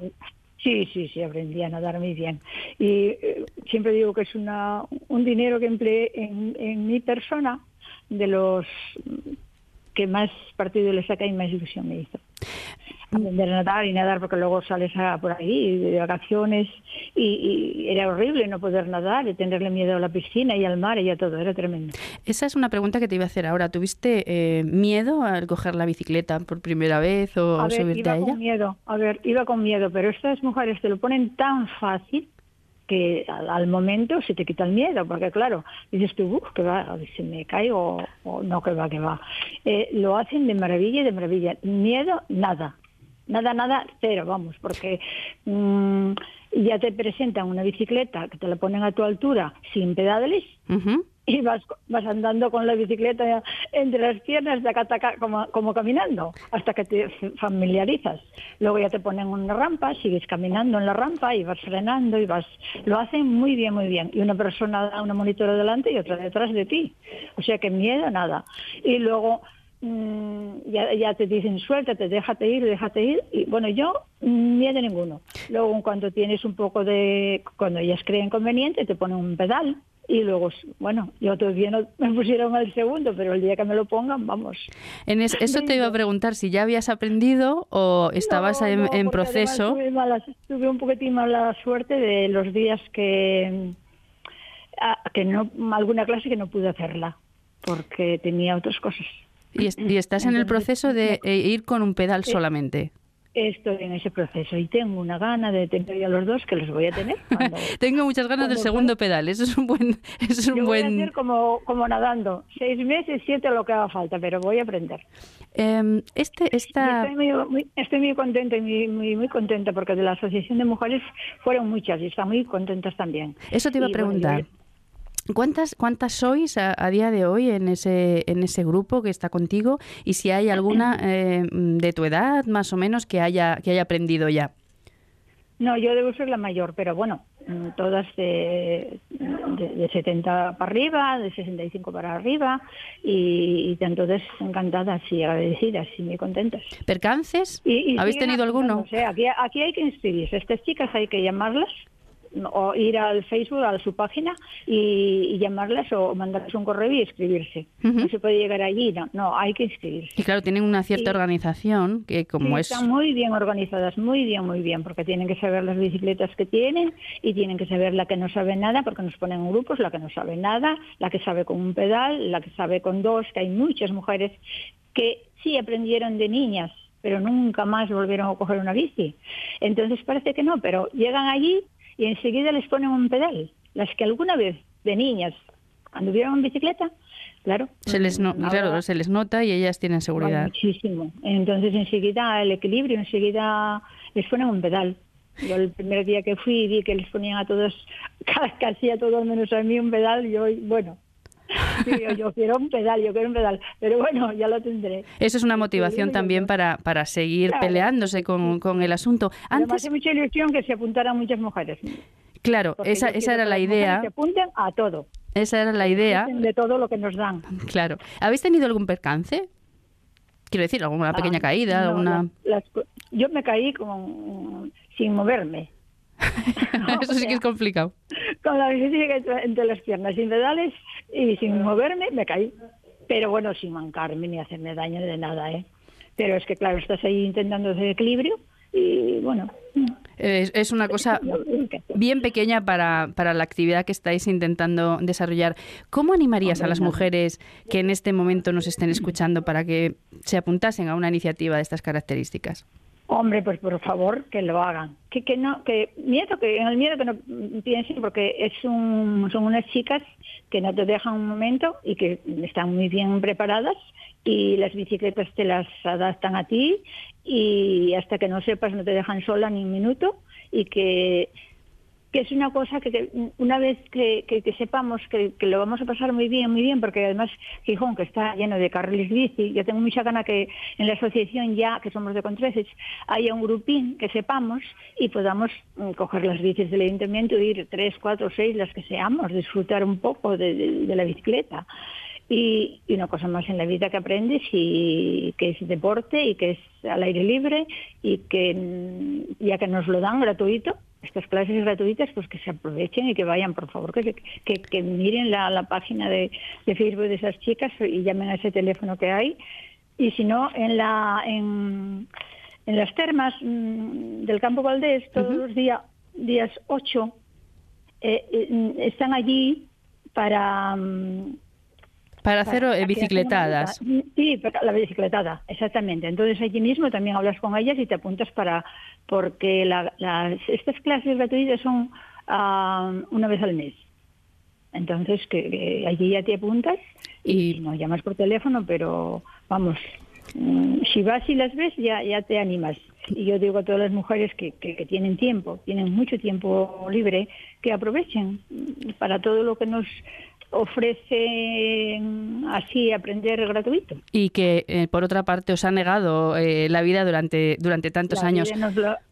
Sí, sí, sí, aprendí a nadar muy bien. Y eh, siempre digo que es una, un dinero que empleé en, en mi persona de los que más partido le saca y más ilusión me hizo aprender a nadar y nadar porque luego sales por ahí de vacaciones y, era horrible no poder nadar y tenerle miedo a la piscina y al mar y a todo, era tremendo. Esa es una pregunta que te iba a hacer ahora. ¿Tuviste eh, miedo al coger la bicicleta por primera vez o a ver, subirte iba a ella? Con miedo, a ver, iba con miedo, pero estas mujeres te lo ponen tan fácil que al, momento se te quita el miedo, porque claro, dices tú, que va, si me caigo o no, que va, que va. Eh, lo hacen de maravilla y de maravilla. Miedo, nada. Nada, nada, cero, vamos, porque mm, ya te presentan una bicicleta que te la ponen a tu altura sin pedales y vas, vas andando con la bicicleta entre las piernas de acá, como, como caminando hasta que te familiarizas. Luego ya te ponen una rampa, sigues caminando en la rampa y vas frenando y vas... Lo hacen muy bien, muy bien. Y una persona da una monitora delante y otra detrás de ti. O sea que miedo, nada. Y luego Mm, ya, ya te dicen suéltate, déjate ir, déjate ir. Y bueno, yo miedo ninguno. Luego, cuando tienes un poco de, cuando ellas creen conveniente, te ponen un pedal y luego, bueno, yo todavía no me pusieron el segundo, pero el día que me lo pongan, vamos. En eso te iba a preguntar si ya habías aprendido o estabas en, proceso. Tuve, tuve, un poquitín mala suerte de los días que, ah, que no, alguna clase que no pude hacerla, porque tenía otras cosas. Y, y estás en el proceso de eh, ir con un pedal solamente estoy en ese proceso y tengo una gana de tener ya los dos que los voy a tener. tengo muchas ganas del segundo pedal, eso es un buen... Eso es un Yo buen... voy a hacer como, como nadando, seis meses, siete lo que haga falta, pero voy a aprender. Eh, este, esta... Estoy muy, estoy muy contenta y muy, muy, muy, contenta porque de la Asociación de Mujeres fueron muchas y están muy contentas también. Eso te iba a preguntar. ¿Cuántas, cuántas sois a, día de hoy en ese, en ese grupo que está contigo? Y si hay alguna eh, de tu edad, más o menos, que haya, que haya aprendido ya. No, yo debo ser la mayor, pero bueno, mm, todas de, de, 70 para arriba, de 65 para arriba, y, y entonces encantadas y agradecidas y muy contentas. ¿Percances? ¿Habéis tenido alguno? Aquí, aquí hay que inscribirse. Estas chicas hay que llamarlas o ir al Facebook, a su página y, llamarlas o mandarles un correo y escribirse. No se puede llegar allí, no, no, hay que inscribirse. Y claro, tienen una cierta organización que como es... Están muy bien organizadas, muy bien, muy bien, porque tienen que saber las bicicletas que tienen y tienen que saber la que no sabe nada, porque nos ponen en grupos, la que no sabe nada, la que sabe con un pedal, la que sabe con dos, que hay muchas mujeres que sí aprendieron de niñas pero nunca más volvieron a coger una bici. Entonces parece que no, pero llegan allí y enseguida les ponen un pedal. Las que alguna vez de niñas anduvieron en bicicleta, claro. Se les, claro, se les nota y ellas tienen seguridad. muchísimo. Entonces enseguida el equilibrio, enseguida les ponen un pedal. Yo el primer día que fui vi que les ponían a todos, casi a todos menos a mí un pedal y yo, bueno, yo, quiero un pedal, yo quiero un pedal, pero bueno, ya lo tendré. Eso es una motivación también para, para seguir peleándose con, con, el asunto. Antes... Me hace mucha ilusión que se apuntaran muchas mujeres. Claro, esa, esa era la idea. Que apunten a todo. Esa era la idea. De todo lo que nos dan. Claro. ¿Habéis tenido algún percance? Quiero decir, alguna pequeña ah, caída, alguna... yo me caí con, sin moverme. Eso sí que es complicado. Con la bicicleta entre las piernas, sin pedales y sin moverme, me caí. Pero bueno, sin mancarme ni hacerme daño de nada, ¿eh? Pero es que, claro, estás ahí intentando hacer equilibrio y bueno. Es, una cosa bien pequeña para, para, la actividad que estáis intentando desarrollar. ¿Cómo animarías a las mujeres que en este momento nos estén escuchando para que se apuntasen a una iniciativa de estas características? Hombre, pues por favor que lo hagan. Que, que no, que miedo, que en el miedo que no piensen, porque es un, son unas chicas que no te dejan un momento y que están muy bien preparadas y las bicicletas te las adaptan a ti y hasta que no sepas no te dejan sola ni un minuto y que que es una cosa que, una vez que, sepamos que, lo vamos a pasar muy bien, muy bien, porque además Gijón, que está lleno de carriles bici, yo tengo mucha gana que en la asociación ya, que somos de Contreces, haya un grupín que sepamos y podamos mm, coger las bicis del ayuntamiento, ir tres, cuatro, seis, las que seamos, disfrutar un poco de, la bicicleta. Y, y, una cosa más en la vida que aprendes y que es deporte y que es al aire libre y que mm, ya que nos lo dan gratuito, estas clases gratuitas, pues que se aprovechen y que vayan, por favor, que, que, miren la, página de, Facebook de esas chicas y llamen a ese teléfono que hay. Y si no, en, la, en, las termas mm, del Campo Valdés, todos los días, días 8, eh, eh, están allí para... Mm, para hacer bicicletadas. Sí, la bicicletada, exactamente. Entonces allí mismo también hablas con ellas y te apuntas para, porque estas clases gratuitas son ah, una vez al mes. Entonces que, allí ya te apuntas y, no llamas por teléfono, pero vamos, mm, si vas y las ves ya, ya te animas. Y yo digo a todas las mujeres que, que, que, tienen tiempo, tienen mucho tiempo libre, que aprovechen para todo lo que nos ofrece así aprender gratuito. Y que, eh, por otra parte, os ha negado eh, la vida durante, durante tantos años.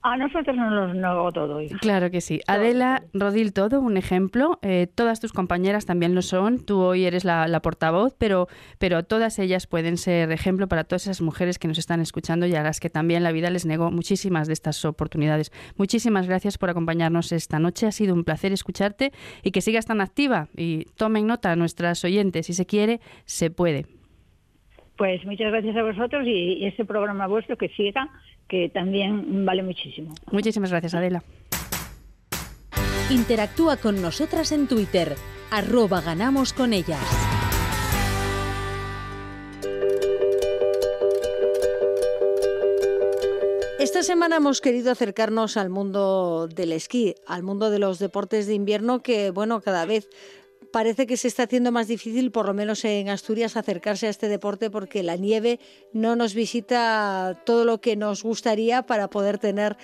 a nosotros nos lo negó todo. Claro que sí. Adela Rodil, todo un ejemplo. Eh, todas tus compañeras también lo son. Tú hoy eres la, la, portavoz, pero, pero todas ellas pueden ser ejemplo para todas esas mujeres que nos están escuchando y a las que también la vida les negó muchísimas de estas oportunidades. Muchísimas gracias por acompañarnos esta noche. Ha sido un placer escucharte y que sigas tan activa y tomen nota a nuestras oyentes. Si se quiere, se puede. Pues muchas gracias a vosotros y ese programa vuestro que siga, que también vale muchísimo. Muchísimas gracias, Adela. Interactúa con nosotras en Twitter, arroba ganamos con ellas. Esta semana hemos querido acercarnos al mundo del esquí, al mundo de los deportes de invierno que, bueno, cada vez parece que se está haciendo más difícil, por lo menos en Asturias, acercarse a este deporte porque la nieve no nos visita todo lo que nos gustaría para poder tener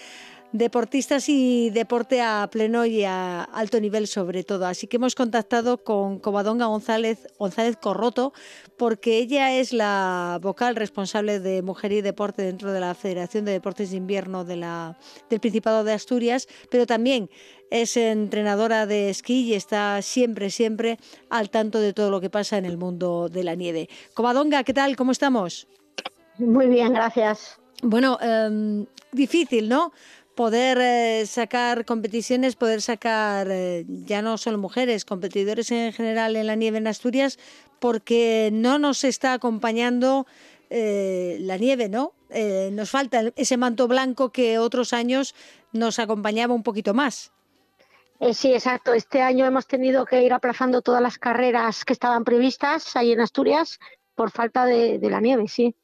deportistas y deporte a pleno y a alto nivel sobre todo. Así que hemos contactado con Covadonga González, González Corroto porque ella es la vocal responsable de Mujer y Deporte dentro de la Federación de Deportes de Invierno del Principado de Asturias, pero también es entrenadora de esquí y está siempre, siempre al tanto de todo lo que pasa en el mundo de la nieve. Covadonga, ¿qué tal? ¿Cómo estamos? Muy bien, gracias. Bueno, em, difícil, ¿no? poder eh, sacar competiciones, poder sacar eh, ya no solo mujeres, competidores en general en la nieve en Asturias, porque no nos está acompañando eh, la nieve, ¿no? nos falta ese manto blanco que otros años nos acompañaba un poquito más. Sí, exacto. Este año hemos tenido que ir aplazando todas las carreras que estaban previstas ahí en Asturias por falta de la nieve, sí.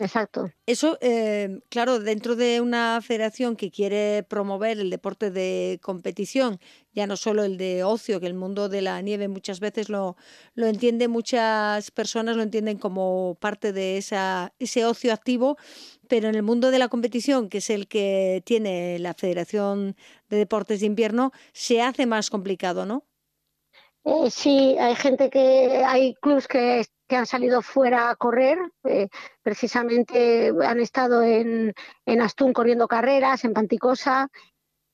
Exacto. Eso, eh, claro, dentro de una federación que quiere promover el deporte de competición, ya no solo el de ocio, que el mundo de la nieve muchas veces lo, lo entiende, muchas personas lo entienden como parte de esa, ese ocio activo, pero en el mundo de la competición, que es el que tiene la Federación de Deportes de Invierno, se hace más complicado, ¿no? Eh, sí, hay gente que, hay clubes que que han salido fuera a correr. Eh, precisamente han estado en, en, Astún corriendo carreras, en Panticosa.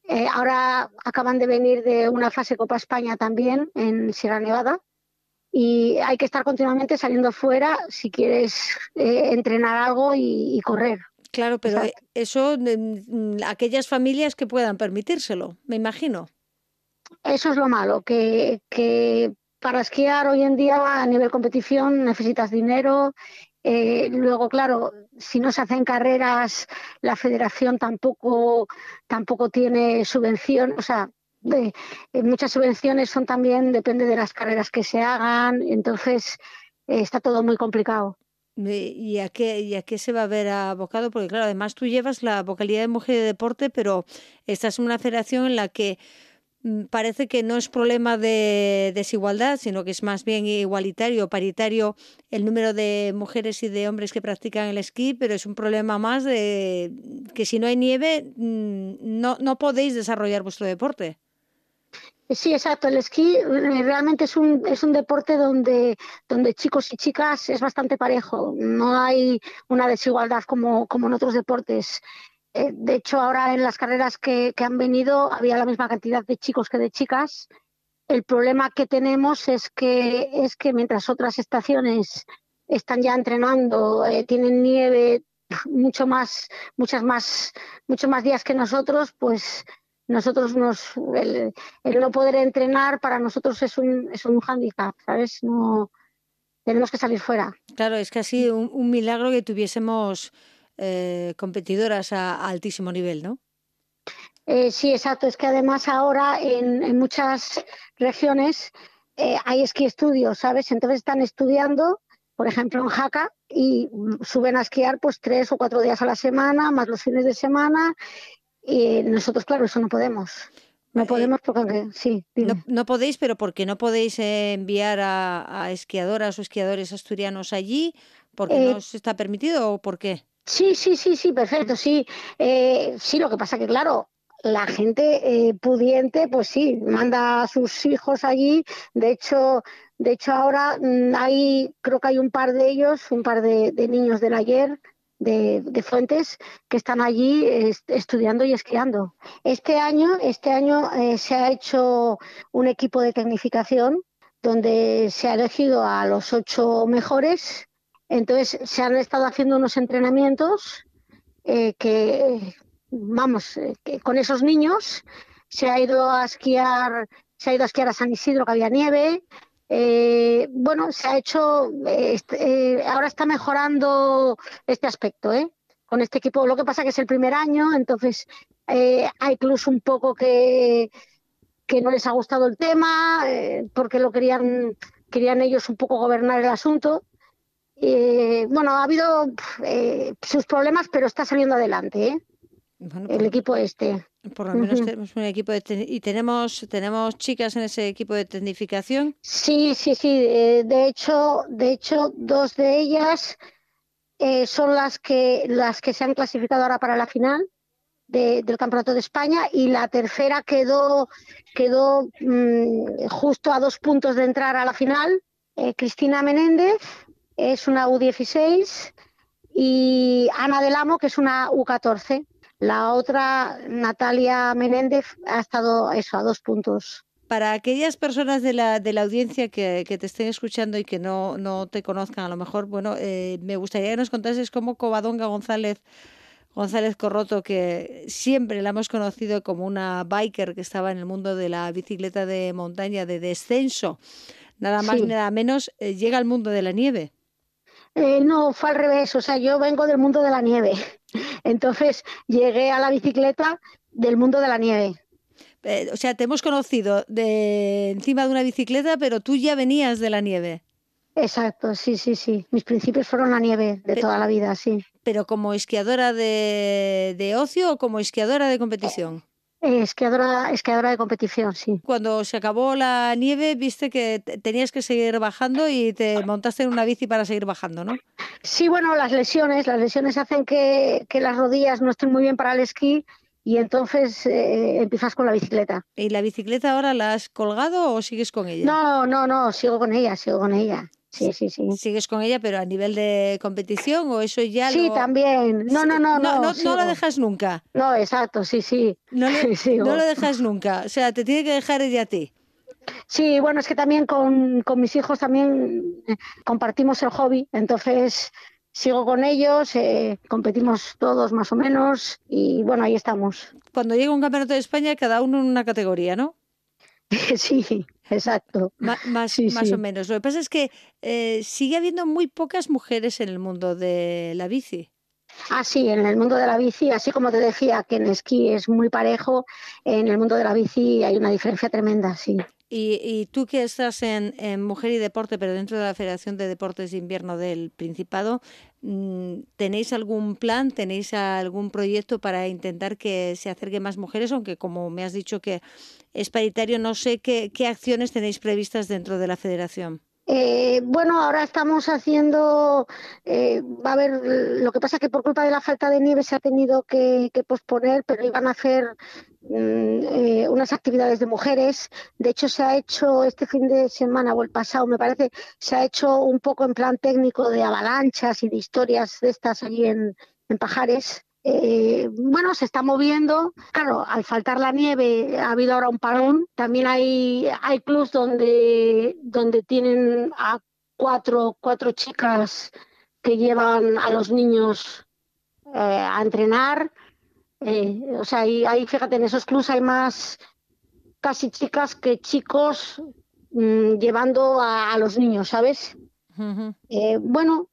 Eh, ahora acaban de venir de una fase Copa España también en Sierra Nevada. Y hay que estar continuamente saliendo fuera si quieres eh, entrenar algo y, correr. Claro, pero eso, mm, aquellas familias que puedan permitírselo, me imagino. Eso es lo malo, que, para esquiar hoy en día a nivel competición necesitas dinero. Eh, luego, claro, si no se hacen carreras, la federación tampoco, tampoco tiene subvención. O sea, eh, muchas subvenciones son también, depende de las carreras que se hagan. Entonces, eh, está todo muy complicado. ¿Y a, qué, ¿Y a qué se va a ver abocado? Porque claro, además tú llevas la vocalidad de mujer de deporte, pero estás en una federación en la que parece que no es problema de desigualdad, sino que es más bien igualitario, paritario el número de mujeres y de hombres que practican el esquí, pero es un problema más de que si no hay nieve mm, no, no podéis desarrollar vuestro deporte. Sí, exacto. El esquí eh, realmente es un, es un deporte donde, donde chicos y chicas es bastante parejo. No hay una desigualdad como, como en otros deportes. Eh, de hecho, ahora en las carreras que, han venido había la misma cantidad de chicos que de chicas. El problema que tenemos es que, es que mientras otras estaciones están ya entrenando, eh, tienen nieve mucho más, muchas más, muchos más días que nosotros, pues nosotros nos, el, no poder entrenar para nosotros es un, es un hándicap, ¿sabes? Tenemos que salir fuera. Claro, es casi un, un milagro que tuviésemos eh, competidoras a, altísimo nivel, ¿no? Eh, sí, exacto. Es que además ahora en, muchas regiones eh, hay esquí estudios, ¿sabes? Entonces están estudiando, por ejemplo, en Jaca y suben a esquiar pues tres o cuatro días a la semana, más los fines de semana. Y nosotros, claro, eso no podemos. No podemos porque sí. No, podéis, pero ¿por qué no podéis enviar a, a, esquiadoras o esquiadores asturianos allí? ¿Porque no se está permitido o por qué? Sí, sí, sí, sí, perfecto, sí. Eh, sí, lo que pasa que, claro, la gente eh, pudiente, pues sí, manda a sus hijos allí. De hecho, de hecho ahora mm, hay, creo que hay un par de ellos, un par de, niños del ayer, de, Fuentes, que están allí estudiando y esquiando. Este año, este año eh, se ha hecho un equipo de tecnificación donde se ha elegido a los ocho mejores. Entonces se han estado haciendo unos entrenamientos eh, que vamos, eh, con esos niños se ha ido a esquiar, se ha ido a esquiar a San Isidro que había nieve. Eh, bueno, se ha hecho, este, ahora está mejorando este aspecto, ¿eh? Con este equipo, lo que pasa que es el primer año, entonces hay clubs un poco que, que no les ha gustado el tema, porque lo querían, querían ellos un poco gobernar el asunto. Bueno, ha habido sus problemas, pero está saliendo adelante, ¿eh? el equipo este. Por lo menos tenemos un equipo de y tenemos tenemos chicas en ese equipo de tecnificación. Sí, sí, sí. Eh, de hecho, de hecho, dos de ellas eh, son las que las que se han clasificado ahora para la final del campeonato de España y la tercera quedó quedó mm, justo a dos puntos de entrar a la final. Eh, Cristina Menéndez es una U16 y Ana del Amo que es una U14. La otra, Natalia Menéndez, ha estado eso, a dos puntos. Para aquellas personas de la, de la audiencia que, te estén escuchando y que no, no te conozcan, a lo mejor, bueno, eh, me gustaría que nos contases cómo Covadonga González González Corroto, que siempre la hemos conocido como una biker que estaba en el mundo de la bicicleta de montaña de descenso, nada más ni nada menos, eh, llega al mundo de la nieve. Eh, no, fue al revés, o sea, yo vengo del mundo de la nieve. Entonces llegué a la bicicleta del mundo de la nieve. Eh, o sea, te hemos conocido de encima de una bicicleta, pero tú ya venías de la nieve. Exacto, sí, sí, sí. Mis principios fueron la nieve de toda la vida, sí. ¿Pero como esquiadora de, de ocio o como esquiadora de competición? Esquiadora, esquiadora de competición, sí. Cuando se acabó la nieve, viste que tenías que seguir bajando y te montaste en una bici para seguir bajando, ¿no? Sí, bueno, las lesiones, las lesiones hacen que, las rodillas no estén muy bien para el esquí y entonces eh, empiezas con la bicicleta. ¿Y la bicicleta ahora la has colgado o sigues con ella? No, no, no, sigo con ella, sigo con ella. Sí, sí, sí. ¿Sigues con ella, pero a nivel de competición o eso ya Sí, también. No, no, no, no. No, no, lo dejas nunca. No, exacto, sí, sí. No, lo dejas nunca. O sea, te tiene que dejar ella a ti. Sí, bueno, es que también con, con mis hijos también eh, compartimos el hobby, entonces sigo con ellos, eh, competimos todos más o menos y bueno, ahí estamos. Cuando llega un campeonato de España, cada uno en una categoría, ¿no? sí, exacto. más más o menos. Lo que pasa es que eh, sigue habiendo muy pocas mujeres en el mundo de la bici. Ah, sí, en el mundo de la bici, así como te decía que en esquí es muy parejo, en el mundo de la bici hay una diferencia tremenda, sí. Y, tú que estás en, Mujer y Deporte, pero dentro de la Federación de Deportes de Invierno del Principado, mm, ¿tenéis algún plan, tenéis algún proyecto para intentar que se acerquen más mujeres? Aunque como me has dicho que es paritario, no sé qué, qué acciones tenéis previstas dentro de la Federación. Eh, bueno, ahora estamos haciendo, eh, va a haber, lo que pasa que por culpa de la falta de nieve se ha tenido que, posponer, pero iban a hacer eh, unas actividades de mujeres. De hecho, se ha hecho este fin de semana o el pasado, me parece, se ha hecho un poco en plan técnico de avalanchas y de historias de estas allí en, en Pajares. Eh, bueno, se está moviendo. Claro, al faltar la nieve ha habido ahora un parón. También hay, hay clubs donde, donde tienen a cuatro, cuatro chicas que llevan a los niños eh, a entrenar. Eh, o sea, ahí, fíjate, en esos clubs hay más casi chicas que chicos mm, llevando a, los niños, ¿sabes? bueno,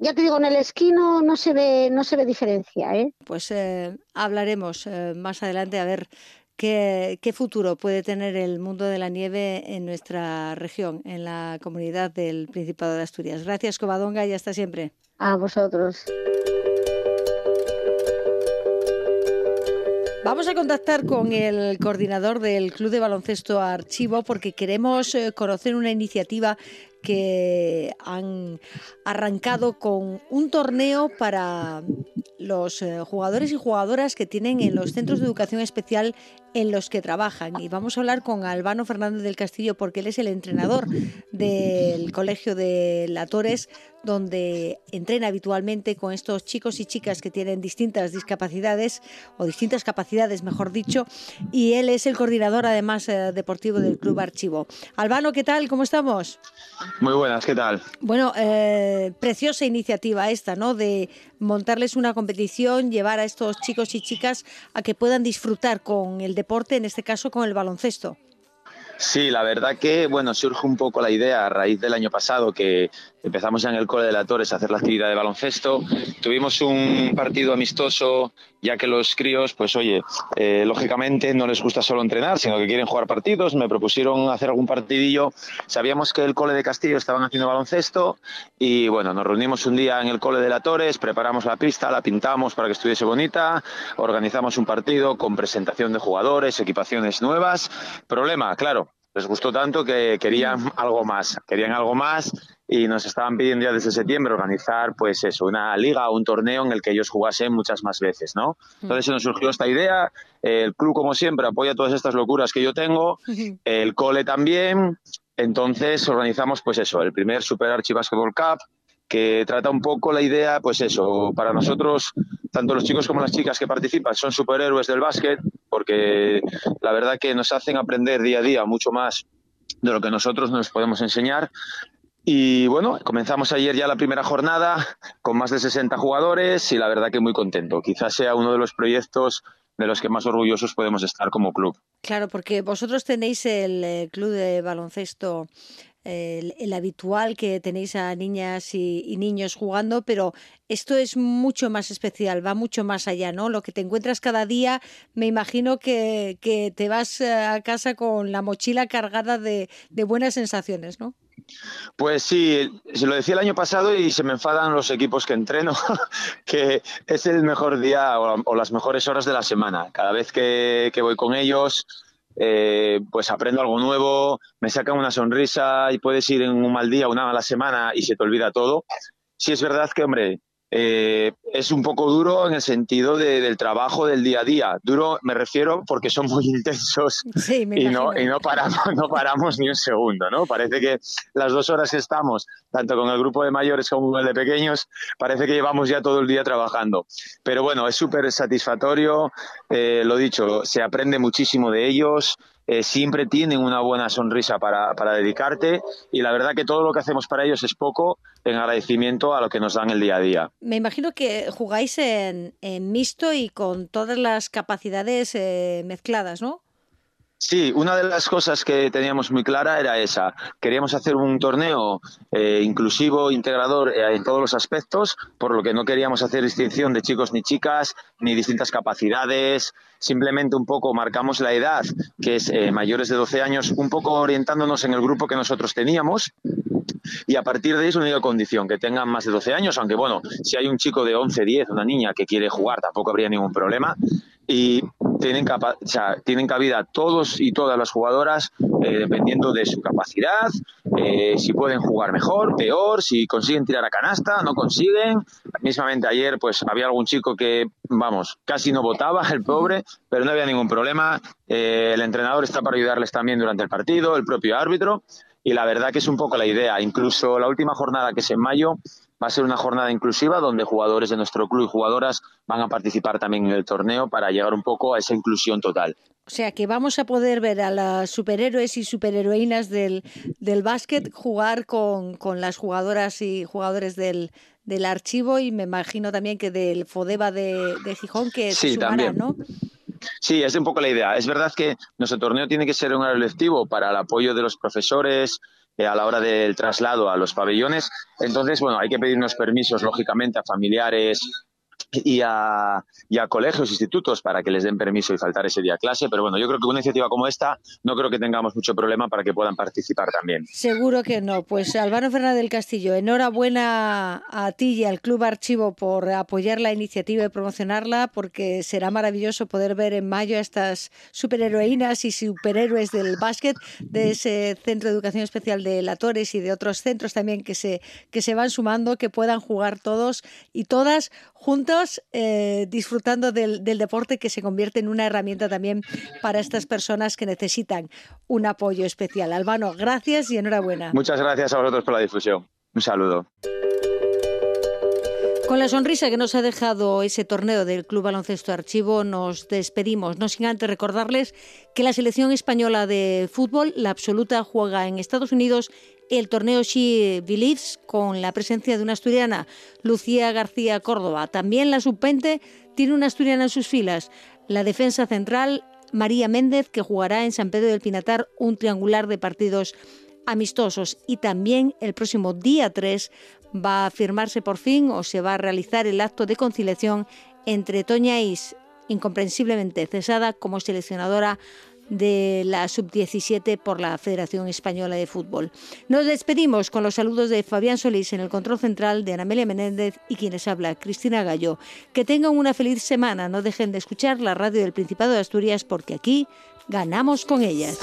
ya te digo, en el esquí no, se ve no se ve diferencia. ¿eh? Pues eh, hablaremos eh, más adelante a ver qué, qué futuro puede tener el mundo de la nieve en nuestra región, en la comunidad del Principado de Asturias. Gracias, Covadonga, y hasta siempre. A vosotros. Vamos a contactar con el coordinador del Club de Baloncesto Archivo porque queremos eh, conocer una iniciativa que han arrancado con un torneo para los eh, jugadores y jugadoras que tienen en los centros de educación especial en los que trabajan. Y vamos a hablar con Albano Fernández del Castillo porque él es el entrenador del Colegio de La Torres, donde entrena habitualmente con estos chicos y chicas que tienen distintas discapacidades o distintas capacidades, mejor dicho, y él es el coordinador además eh, deportivo del Club Archivo. Albano, ¿qué tal? ¿Cómo estamos? Muy buenas, ¿qué tal? Bueno, eh, preciosa iniciativa esta, ¿no? De montarles una competición, llevar a estos chicos y chicas a que puedan disfrutar con el deporte, en este caso con el baloncesto. Sí, la verdad que bueno surge un poco la idea a raíz del año pasado que empezamos ya en el Cole de la Torres a hacer la actividad de baloncesto. Tuvimos un partido amistoso, ya que los críos, pues oye, eh, lógicamente no les gusta solo entrenar, sino que quieren jugar partidos. Me propusieron hacer algún partidillo. Sabíamos que el Cole de Castillo estaban haciendo baloncesto y bueno, nos reunimos un día en el Cole de la Torres, preparamos la pista, la pintamos para que estuviese bonita, organizamos un partido con presentación de jugadores, equipaciones nuevas. Problema, claro, les gustó tanto que querían algo más, querían algo más y nos estaban pidiendo ya desde septiembre organizar pues eso, una liga o un torneo en el que ellos jugasen muchas más veces, ¿no? Entonces se nos surgió esta idea, el club como siempre apoya todas estas locuras que yo tengo, el cole también, entonces organizamos pues eso, el primer Super Archie Basketball Cup, que trata un poco la idea, pues eso, para nosotros, tanto los chicos como las chicas que participan son superhéroes del básquet, porque la verdad que nos hacen aprender día a día mucho más de lo que nosotros nos podemos enseñar. Y bueno, comenzamos ayer ya la primera jornada con más de 60 jugadores y la verdad que muy contento. Quizás sea uno de los proyectos de los que más orgullosos podemos estar como club. Claro, porque vosotros tenéis el eh, club de baloncesto el, habitual que tenéis a niñas y, niños jugando, pero esto es mucho más especial, va mucho más allá, ¿no? Lo que te encuentras cada día, me imagino que, te vas eh, a casa con la mochila cargada de, buenas sensaciones, ¿no? Pues sí, se lo decía el año pasado y se me enfadan los equipos que entreno, que es el mejor día o, las mejores horas de la semana. Cada vez que voy con ellos, eh, pues aprendo algo nuevo, me sacan una sonrisa y puedes ir en un mal día, una mala semana y se te olvida todo. Sí es verdad que, hombre, eh, es un poco duro en el sentido del trabajo del día a día. Duro me refiero porque son muy intensos y, no, y no, paramos, no paramos ni un segundo. ¿no? Parece que las dos horas que estamos, tanto con el grupo de mayores como con el de pequeños, parece que llevamos ya todo el día trabajando. Pero bueno, es súper satisfactorio. Eh, lo dicho, se aprende muchísimo de ellos. Eh, siempre tienen una buena sonrisa para, para, dedicarte y la verdad que todo lo que hacemos para ellos es poco en agradecimiento a lo que nos dan el día a día. Me imagino que jugáis en, en mixto y con todas las capacidades eh, mezcladas, ¿no? Sí, una de las cosas que teníamos muy clara era esa. Queríamos hacer un torneo eh, inclusivo, integrador eh, en todos los aspectos, por lo que no queríamos hacer distinción de chicos ni chicas, ni distintas capacidades. Simplemente un poco marcamos la edad, que es eh, mayores de 12 años, un poco orientándonos en el grupo que nosotros teníamos. Y a partir de eso, única condición, que tengan más de 12 años, aunque bueno, si hay un chico de 11, 10, una niña que quiere jugar, tampoco habría ningún problema y tienen, o sea, tienen cabida todos y todas las jugadoras eh, dependiendo de su capacidad, eh, si pueden jugar mejor, peor, si consiguen tirar a canasta, no consiguen. Mismamente ayer pues había algún chico que, vamos, casi no votaba, el pobre, pero no había ningún problema. Eh, el entrenador está para ayudarles también durante el partido, el propio árbitro. Y la verdad que es un poco la idea. Incluso la última jornada que es en mayo, Va a ser una jornada inclusiva donde jugadores de nuestro club y jugadoras van a participar también en el torneo para llegar un poco a esa inclusión total. O sea que vamos a poder ver a las superhéroes y superheroínas del, del básquet jugar con, con las jugadoras y jugadores del, del archivo y me imagino también que del Fodeba de, de Gijón que sí, se sumarán, ¿no? Sí, es un poco la idea. Es verdad que nuestro torneo tiene que ser un lectivo para el apoyo de los profesores, eh, a la hora del traslado a los pabellones. Entonces, bueno, hay que pedir unos permisos, lógicamente, a familiares, y a, y a, colegios, institutos, para que les den permiso y faltar ese día a clase. Pero bueno, yo creo que una iniciativa como esta no creo que tengamos mucho problema para que puedan participar también. Seguro que no. Pues Álvaro Fernández del Castillo, enhorabuena a ti y al Club Archivo por apoyar la iniciativa y promocionarla, porque será maravilloso poder ver en mayo a estas superheroínas y superhéroes del básquet de ese Centro de Educación Especial de La Torres y de otros centros también que se, que se van sumando, que puedan jugar todos y todas contentos, eh, disfrutando del, del, deporte que se convierte en una herramienta también para estas personas que necesitan un apoyo especial. Albano, gracias y enhorabuena. Muchas gracias a vosotros por la difusión. Un saludo. Con la sonrisa que nos ha dejado ese torneo del Club Baloncesto Archivo, nos despedimos. No sin antes recordarles que la selección española de fútbol, la absoluta, juega en Estados Unidos el torneo She Believes con la presencia de una asturiana, Lucía García Córdoba. También la sub-20 tiene una asturiana en sus filas, la defensa central María Méndez, que jugará en San Pedro del Pinatar un triangular de partidos amistosos. Y también el próximo día 3 va a firmarse por fin o se va a realizar el acto de conciliación entre Toña Is, incomprensiblemente cesada como seleccionadora de la sub-17 por la Federación Española de Fútbol. Nos despedimos con los saludos de Fabián Solís en el control central, de Anamelia Menéndez y quienes habla, Cristina Gallo. Que tengan una feliz semana. No dejen de escuchar la radio del Principado de Asturias porque aquí ganamos con ellas.